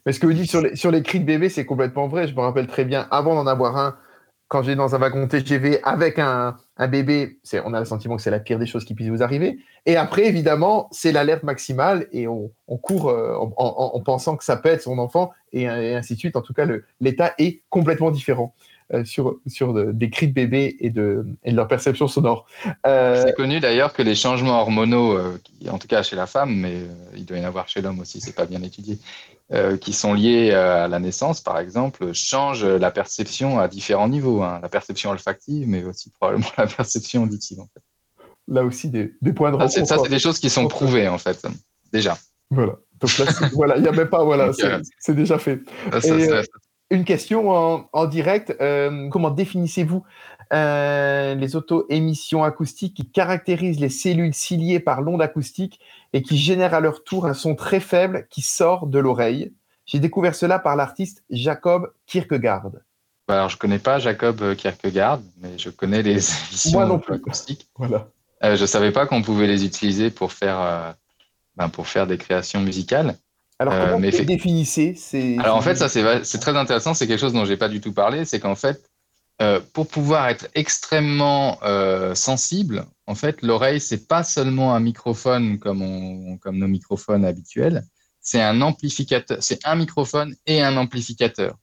Mais ce que vous dites sur les, cris de bébé, c'est complètement vrai. Je me rappelle très bien, avant d'en avoir un, quand j'ai dans un wagon TGV avec un, bébé, on a le sentiment que c'est la pire des choses qui puisse vous arriver. Et après, évidemment, c'est l'alerte maximale et on, court euh, en, en, pensant que ça peut être son enfant et ainsi de suite. En tout cas, l'état est complètement différent. Euh, sur, des cris de bébé et de, et de leur perception sonore. Euh, c'est connu d'ailleurs que les changements hormonaux, en tout cas chez la femme, mais il doit y en avoir chez l'homme aussi, c'est pas bien étudié, euh, qui sont liés euh, à la naissance, par exemple, changent la perception à différents niveaux. Hein. La perception olfactive, mais aussi probablement la perception auditive. En fait. Là aussi, des, des points de rencontre. Ça, c'est des choses qui sont prouvées, en fait, déjà. Voilà. Donc là, voilà, il n'y a même pas, voilà, euh, c'est déjà fait. Une question en, en direct. comment définissez-vous euh, les auto-émissions acoustiques qui caractérisent les cellules ciliées par l'onde acoustique et qui génèrent à leur tour un son très faible qui sort de l'oreille? J'ai découvert cela par l'artiste Jacob Kierkegaard. Bah, alors, je ne connais pas Jacob Kierkegaard, mais je connais les émissions acoustiques. Voilà. Euh, je ne savais pas qu'on pouvait les utiliser pour faire, euh, ben, pour faire des créations musicales. Alors, comment vous définissez ces... Alors, en fait, ça, c'est très intéressant. C'est quelque chose dont je n'ai pas du tout parlé. C'est qu'en fait, euh, pour pouvoir être extrêmement euh, sensible, en fait, l'oreille, c'est pas seulement un microphone comme, on, comme nos microphones habituels, c'est un amplificateur, c'est un microphone et un amplificateur.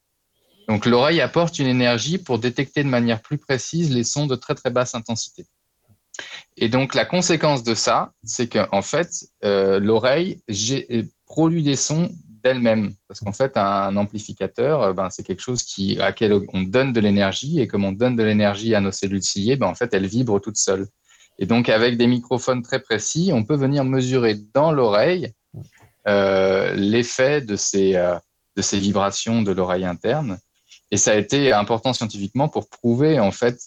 Donc l'oreille apporte une énergie pour détecter de manière plus précise les sons de très très basse intensité. Et donc la conséquence de ça, c'est qu'en fait, euh, l'oreille produit des sons elle-même. Parce qu'en fait, un amplificateur, euh, ben, c'est quelque chose qui, à laquelle on donne de l'énergie. Et comme on donne de l'énergie à nos cellules ciliées, ben, en fait, elles vibrent toutes seules. Et donc, avec des microphones très précis, on peut venir mesurer dans l'oreille euh, l'effet de ces, euh, de ces vibrations de l'oreille interne. Et ça a été important scientifiquement pour prouver, en fait,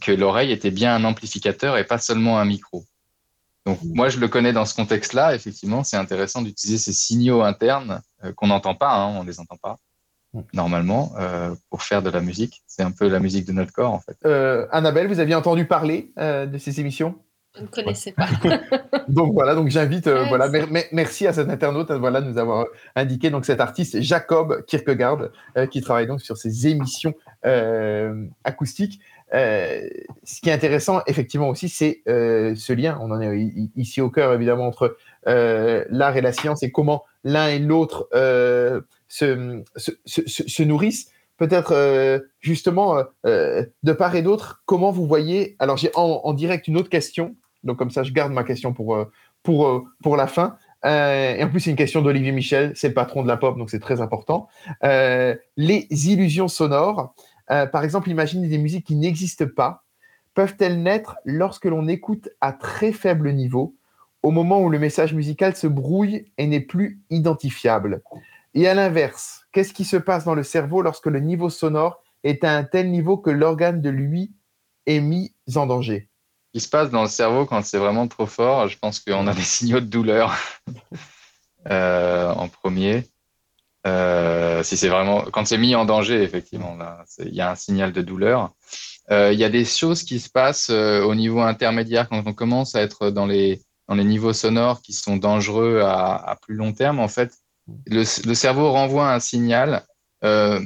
que l'oreille était bien un amplificateur et pas seulement un micro. Donc moi, je le connais dans ce contexte-là. Effectivement, c'est intéressant d'utiliser ces signaux internes euh, qu'on n'entend pas, hein, on ne les entend pas normalement, euh, pour faire de la musique. C'est un peu la musique de notre corps, en fait. Euh, Annabelle, vous aviez entendu parler de ces émissions? Je ne connaissais pas. donc voilà, donc j'invite, voilà, merci à cet internaute, voilà, de nous avoir indiqué donc cet artiste Jacob Kierkegaard qui travaille donc sur ces émissions acoustiques. Euh, ce qui est intéressant, effectivement, aussi, c'est euh, ce lien. On en est ici au cœur, évidemment, entre euh, l'art et la science et comment l'un et l'autre se, se, se, nourrissent. Peut-être, justement, de part et d'autre, comment vous voyez. Alors, j'ai en, direct une autre question. Donc, comme ça, je garde ma question pour, pour, pour la fin. et en plus, c'est une question d'Olivier Michel, c'est le patron de la pop, donc c'est très important. les illusions sonores. Euh, par exemple, imaginez des musiques qui n'existent pas. Peuvent-elles naître lorsque l'on écoute à très faible niveau, au moment où le message musical se brouille et n'est plus identifiable? Et à l'inverse, qu'est-ce qui se passe dans le cerveau lorsque le niveau sonore est à un tel niveau que l'organe de lui est mis en danger? Qui se passe dans le cerveau quand c'est vraiment trop fort. Je pense qu'on a des signaux de douleur euh, en premier. Euh, si c'est vraiment quand c'est mis en danger, effectivement, il y a un signal de douleur. Euh, il y a des choses qui se passent euh, au niveau intermédiaire quand on commence à être dans les dans les niveaux sonores qui sont dangereux à, à plus long terme. En fait, le, le cerveau renvoie un signal euh,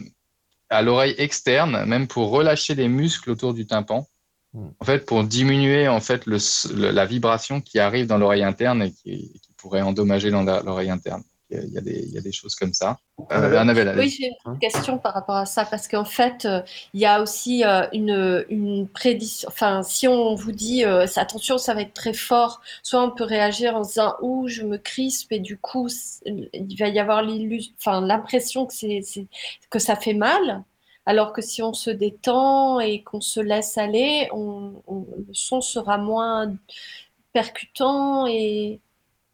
à l'oreille externe, même pour relâcher les muscles autour du tympan. Hmm. En fait, pour diminuer en fait le, le- la vibration qui arrive dans l'oreille interne et qui, qui pourrait endommager l'oreille interne. Il y, a, il y a des, il y a des choses comme ça. Euh, Annabelle, allez. Oui, j'ai une question par rapport à ça, parce qu'en fait, euh, il y a aussi euh, une, une prédiction. Enfin, si on vous dit euh, attention, ça va être très fort, soit on peut réagir en disant ouh, je me crispe, et du coup, il va y avoir l'impression que, c'est- que ça fait mal. Alors que si on se détend et qu'on se laisse aller, on, on- le son sera moins percutant et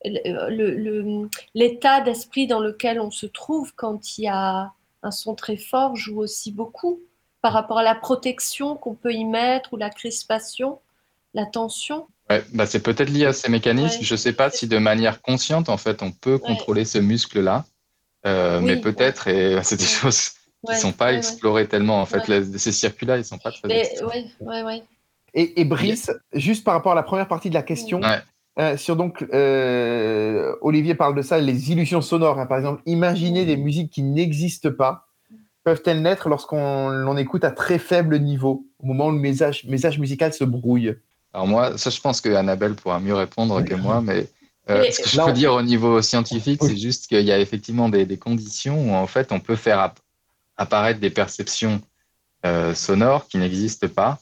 le- le- le- l'état d'esprit dans lequel on se trouve quand il y a un son très fort joue aussi beaucoup par rapport à la protection qu'on peut y mettre ou la crispation, la tension. Ouais, bah c'est peut-être lié à ces mécanismes. Ouais. Je ne sais pas si de manière consciente, en fait, on peut contrôler ce muscle-là. Euh, Oui, mais ouais. peut-être, et c'est des choses qui Ouais, ne sont pas ouais, ouais. explorées tellement. En fait, Ouais. Les- ces circuits-là, ils ne sont pas très Mais explorés. ouais, ouais, ouais. Et, et Brice, juste par rapport à la première partie de la question, Ouais. Euh, sur donc, euh, Olivier parle de ça, les illusions sonores. hein. par exemple, imaginer des musiques qui n'existent pas. Peuvent-elles naître lorsqu'on l'on écoute à très faible niveau, au moment où le message, message musical se brouille? Alors moi, ça, je pense que Annabelle pourra mieux répondre que moi, mais euh, ce que je peux on- dire au niveau scientifique, c'est juste qu'il y a effectivement des, des conditions où en fait on peut faire app- apparaître des perceptions euh, sonores qui n'existent pas.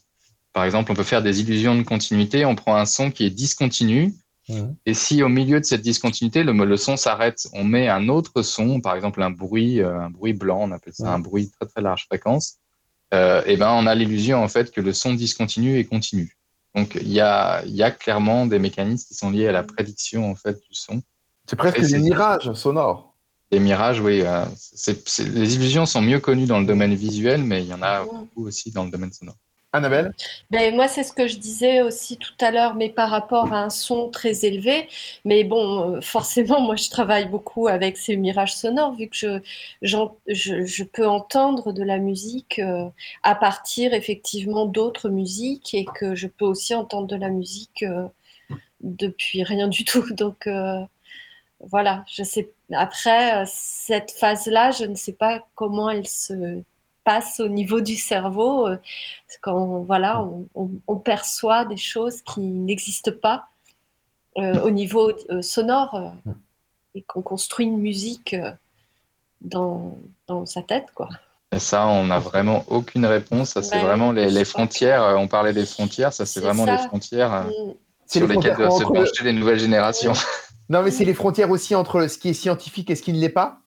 Par exemple, on peut faire des illusions de continuité. On prend un son qui est discontinu, Mhm. et si au milieu de cette discontinuité, le, le son s'arrête, on met un autre son, par exemple un bruit, euh, un bruit blanc, on appelle ça un bruit très très large fréquence. Euh, et ben on a l'illusion en fait que le son discontinue et continue. Donc il y a, il y a clairement des mécanismes qui sont liés à la prédiction en fait du son. C'est presque Et des mirages sonores. Les mirages, oui, euh, c'est- c'est- les illusions sont mieux connues dans le domaine visuel, mais il y en a Mhm. beaucoup aussi dans le domaine sonore. Annabelle Ben, moi, c'est ce que je disais aussi tout à l'heure, mais par rapport à un son très élevé. Mais bon, euh, forcément, moi, je travaille beaucoup avec ces mirages sonores, vu que je, je, peux entendre de la musique euh, à partir effectivement d'autres musiques et que je peux aussi entendre de la musique euh, depuis rien du tout. Donc, voilà, je sais. Après, cette phase-là, je ne sais pas comment elle se passe au niveau du cerveau. euh, quand voilà, on, on- on perçoit des choses qui n'existent pas euh, au niveau euh, sonore euh, et qu'on construit une musique dans, dans sa tête, quoi. Et ça, on n'a vraiment aucune réponse. Ça, c'est Ouais, vraiment les, frontières. On parlait des frontières. Ça, c'est vraiment ça. les frontières Mm. Sur les lesquelles doivent se pencher les nouvelles générations. Non, mais c'est les frontières aussi entre ce qui est scientifique et ce qui ne l'est pas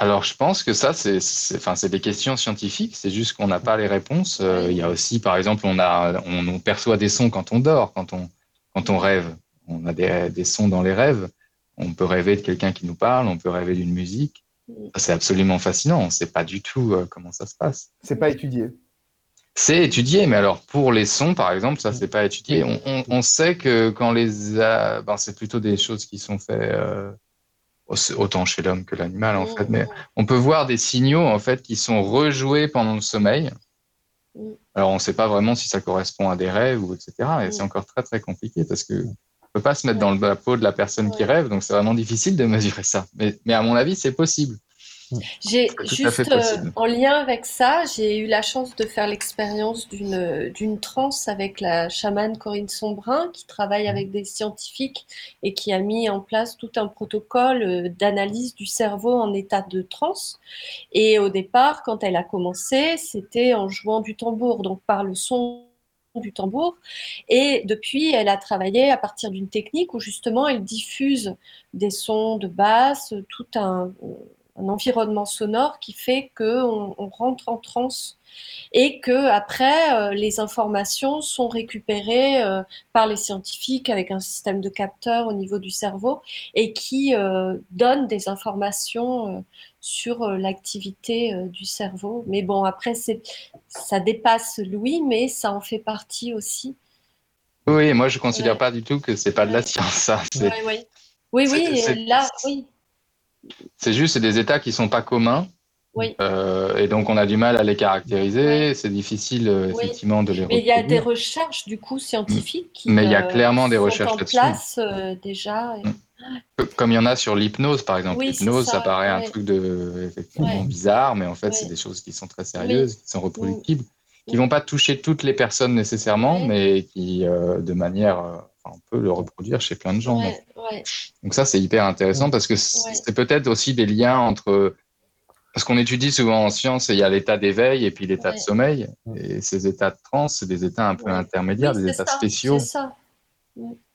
Alors, je pense que ça, c'est, enfin, c'est des questions scientifiques. C'est juste qu'on n'a pas les réponses. Euh. Il y a aussi, par exemple, on a, on, on perçoit des sons quand on dort, quand on, quand on rêve. On a des, des sons dans les rêves. On peut rêver de quelqu'un qui nous parle. On peut rêver d'une musique. C'est absolument fascinant. On ne sait pas du tout euh, comment ça se passe. C'est pas étudié. C'est étudié, mais alors pour les sons, par exemple, ça c'est pas étudié. On, on- on sait que quand les, a- ben, c'est plutôt des choses qui sont faites euh, autant chez l'homme que l'animal en fait, mais on peut voir des signaux en fait qui sont rejoués pendant le sommeil. Mm. Alors on ne sait pas vraiment si ça correspond à des rêves ou etc. Et Mm. c'est encore très très compliqué parce que on peut pas se mettre dans le- la peau de la personne qui rêve, donc c'est vraiment difficile de mesurer ça. Mais, mais à mon avis, c'est possible. J'ai fait juste euh, en lien avec ça, j'ai eu la chance de faire l'expérience d'une d'une transe avec la chamane Corinne Sombrin qui travaille avec des scientifiques et qui a mis en place tout un protocole euh, d'analyse du cerveau en état de transe. Et au départ, quand elle a commencé, c'était en jouant du tambour, donc par le son du tambour. Et depuis, elle a travaillé à partir d'une technique où justement elle diffuse des sons de basse, tout un, un environnement sonore qui fait qu'on on rentre en transe et que après euh, les informations sont récupérées euh, par les scientifiques avec un système de capteurs au niveau du cerveau et qui euh, donnent des informations sur l'activité du cerveau. Mais bon, après, c'est, ça dépasse Louis, mais ça en fait partie aussi. Oui, moi je considère pas du tout que c'est pas de la science, ça. Oui, oui. Oui, oui, là, oui. C'est juste, c'est des états qui sont pas communs. Oui. Euh, et donc on a du mal à les caractériser. C'est difficile effectivement de les. Mais il y a des recherches du coup scientifiques qui. Mais il y a clairement des recherches là-dessus. place déjà. Mm. Comme il y en a sur l'hypnose, par exemple. l'hypnose, ça, paraît un truc de, effectivement bizarre, mais en fait, c'est des choses qui sont très sérieuses, qui sont reproductibles, qui ne vont pas toucher toutes les personnes nécessairement, mais qui, euh, de manière. On peut le reproduire chez plein de gens. Donc. ça, c'est hyper intéressant parce que c'est peut-être aussi des liens entre. Parce qu'on étudie souvent en science, il y a l'état d'éveil et puis l'état de sommeil. Et ces états de transe, c'est des états un peu intermédiaires, des états spéciaux. Ça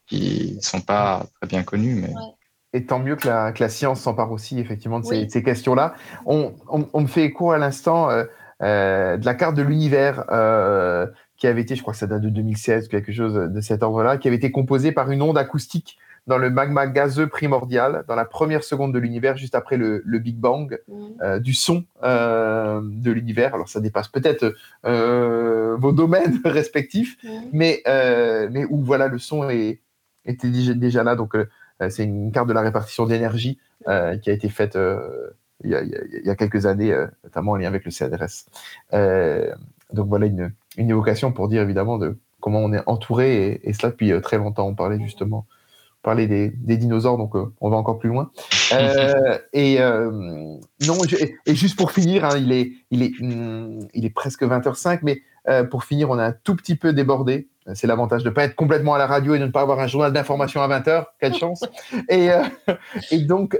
qui ne sont pas très bien connus. Mais... Et tant mieux que la, que la science s'empare aussi effectivement de ces, questions-là. On, on, me fait écho à l'instant euh, euh, de la carte de l'univers euh, qui avait été, je crois que ça date de 2016, quelque chose de cet ordre-là, qui avait été composée par une onde acoustique dans le magma gazeux primordial, dans la première seconde de l'univers, juste après le, le Big Bang, mmh. du son de l'univers. Alors ça dépasse peut-être vos domaines respectifs, mmh. mais, mais où voilà, le son est, était déjà là. Donc, euh, euh, c'est une carte de la répartition d'énergie euh, qui a été faite il y, a, quelques années, notamment en lien avec le CNRS. donc, voilà une, évocation pour dire évidemment de comment on est entouré, et, cela depuis très longtemps. On parlait justement parler des, dinosaures, donc on va encore plus loin. et non, et, juste pour finir, hein, il, est, il, est, hmm, il est presque 20h05, mais pour finir, on a un tout petit peu débordé. C'est l'avantage de ne pas être complètement à la radio et de ne pas avoir un journal d'information à 20h. Quelle chance. et, euh, et, donc,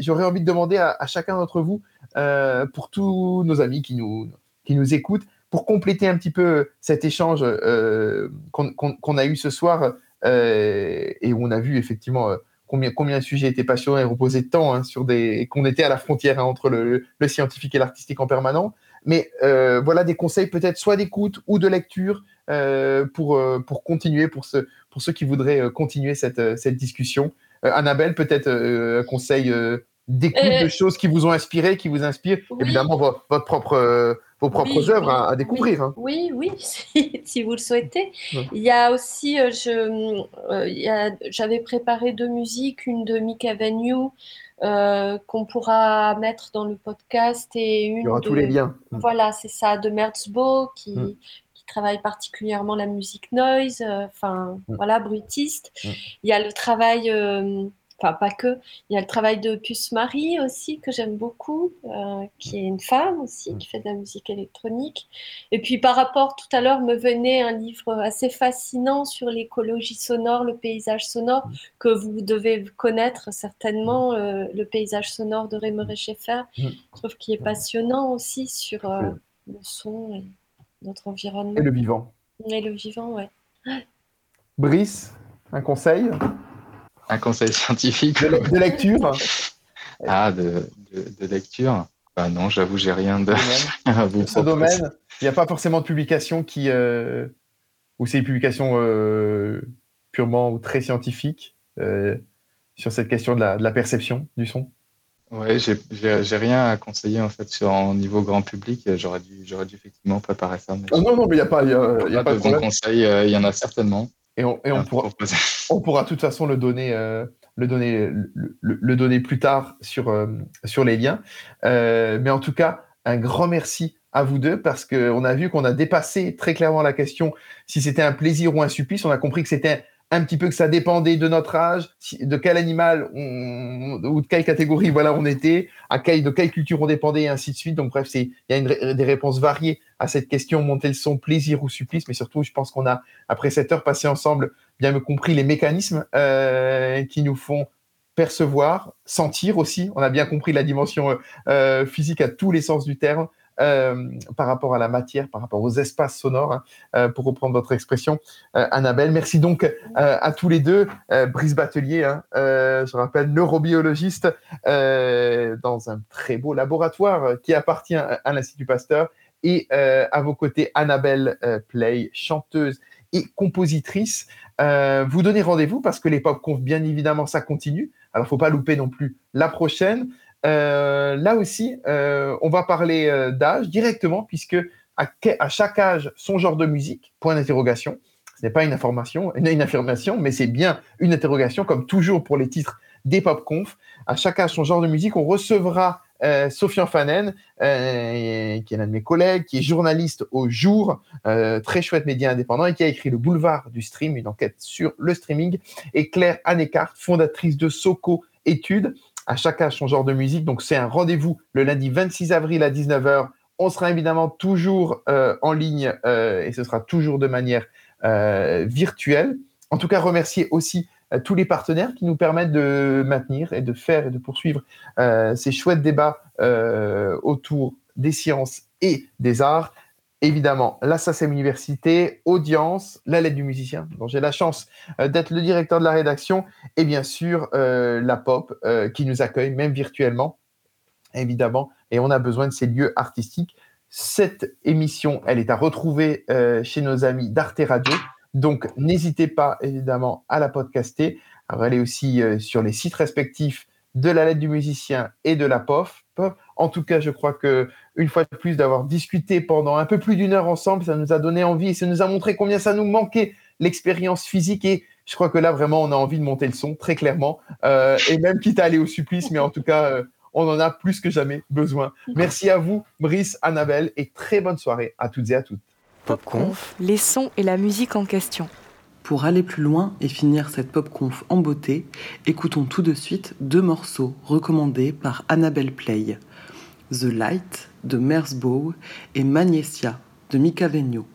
j'aurais envie de demander à, chacun d'entre vous, euh, pour tous nos amis qui nous, qui nous écoutent, pour compléter un petit peu cet échange euh, qu'on a eu ce soir et où on a vu effectivement combien, combien le sujet était passionnant et reposait tant hein, sur des qu'on était à la frontière hein, entre le, le, scientifique et l'artistique en permanent. Mais voilà des conseils peut-être soit d'écoute ou de lecture euh, pour, euh, pour continuer, pour, ce, pour ceux qui voudraient euh, continuer cette, cette discussion. Annabelle, peut-être un conseil d'écoute de choses qui vous ont inspiré, qui vous inspirent, évidemment votre, propre, vos propres œuvres à, découvrir. Hein. Oui, oui, si, vous le souhaitez. Il y a aussi, je, j'avais préparé deux musiques, une de Mika Venue, qu'on pourra mettre dans le podcast et une. Il y aura tous les liens. Voilà, c'est ça, de Merzbo, qui, mm travaille particulièrement la musique noise, euh, enfin mm. voilà, bruitiste. Mm. Il y a le travail, euh, enfin pas que, il y a le travail de Puce Marie aussi que j'aime beaucoup, euh, qui est une femme aussi, mm. qui fait de la musique électronique. Et puis par rapport, tout à l'heure me venait un livre assez fascinant sur l'écologie sonore, le paysage sonore, que vous devez connaître certainement, le paysage sonore de Rémeret Schaeffer. Je trouve qu'il est passionnant aussi sur le son. Et notre environnement. Et le vivant. Et le vivant, ouais. Brice, un conseil? Un conseil scientifique De, lecture Ah, de, lecture bah Non, j'avoue, j'ai rien de. ce domaine, il n'y a pas forcément de publication qui. Euh, ou c'est une publication euh, purement ou très scientifique euh, sur cette question de la perception du son Ouais, j'ai rien à conseiller en fait sur un niveau grand public. J'aurais dû, j'aurais dû effectivement préparer ça. Ah non, non, mais il n'y a pas, y a, y a pas de, bons conseils. Euh, il y en a certainement. Et on, et on pourra, on pourra de toute façon le donner, euh, le donner, le, le, donner plus tard sur, euh, sur les liens. mais en tout cas, un grand merci à vous deux parce qu'on a vu qu'on a dépassé très clairement la question si c'était un plaisir ou un supplice. On a compris que c'était un petit peu que ça dépendait de notre âge, de quel animal ou de quelle catégorie on était, de quelle culture on dépendait et ainsi de suite. Donc bref, il y a des réponses variées à cette question monter le son, plaisir ou supplice, mais surtout je pense qu'on a après cette heure passée ensemble bien compris les mécanismes euh, qui nous font percevoir, sentir aussi. On a bien compris la dimension euh, physique à tous les sens du terme. Euh, par rapport à la matière, par rapport aux espaces sonores, hein, euh, pour reprendre votre expression, euh, Annabelle. Merci donc à tous les deux. Brice Batelier, hein, je rappelle, neurobiologiste dans un très beau laboratoire qui appartient à, l'Institut Pasteur. Et à vos côtés, Annabelle Play, chanteuse et compositrice. vous donnez rendez-vous parce que l'époque compte bien évidemment, ça continue. Alors, faut pas louper non plus la prochaine. Euh, là aussi, euh, on va parler euh, d'âge directement, puisque à, chaque âge, son genre de musique, point d'interrogation. Ce n'est pas une information, une, affirmation, mais c'est bien une interrogation, comme toujours pour les titres des pop-conf. À chacun son genre de musique, on recevra Sofian Fanen, qui est l'un de mes collègues, qui est journaliste au jour, très chouette média indépendant, et qui a écrit Le Boulevard du Stream, une enquête sur le streaming, et Claire Anekart, fondatrice de Soco Études. À chacun son genre de musique. Donc, c'est un rendez-vous le lundi 26 avril à 19h. On sera évidemment toujours en ligne et ce sera toujours de manière virtuelle. En tout cas, remercier aussi tous les partenaires qui nous permettent de maintenir et de faire et de poursuivre euh, ces chouettes débats euh, autour des sciences et des arts. Évidemment, la SACEM Université, Audience, la lettre du musicien, dont j'ai la chance euh, d'être le directeur de la rédaction, et bien sûr la POP qui nous accueille, même virtuellement, évidemment, et on a besoin de ces lieux artistiques. Cette émission, elle est à retrouver chez nos amis d'Arte Radio. Donc, n'hésitez pas évidemment à la podcaster. Alors, elle est aussi euh, sur les sites respectifs de la lettre du musicien et de la POF. En tout cas, je crois que une fois de plus d'avoir discuté pendant un peu plus d'une heure ensemble, ça nous a donné envie et ça nous a montré combien ça nous manquait l'expérience physique et je crois que là vraiment on a envie de monter le son très clairement euh, et même quitte à aller au supplice, mais en tout cas euh, on en a plus que jamais besoin. Merci à vous, Brice, Annabelle et très bonne soirée à toutes et à toutes. Popconf, les sons et la musique en question. Pour aller plus loin et finir cette Popconf en beauté, écoutons tout de suite deux morceaux recommandés par Annabelle Play. The Light de Mersbow et Magnesia de Mika Venio.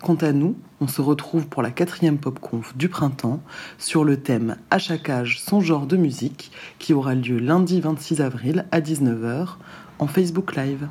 Quant à nous, on se retrouve pour la quatrième Popconf du printemps sur le thème À chaque âge son genre de musique qui aura lieu lundi 26 avril à 19h en Facebook Live.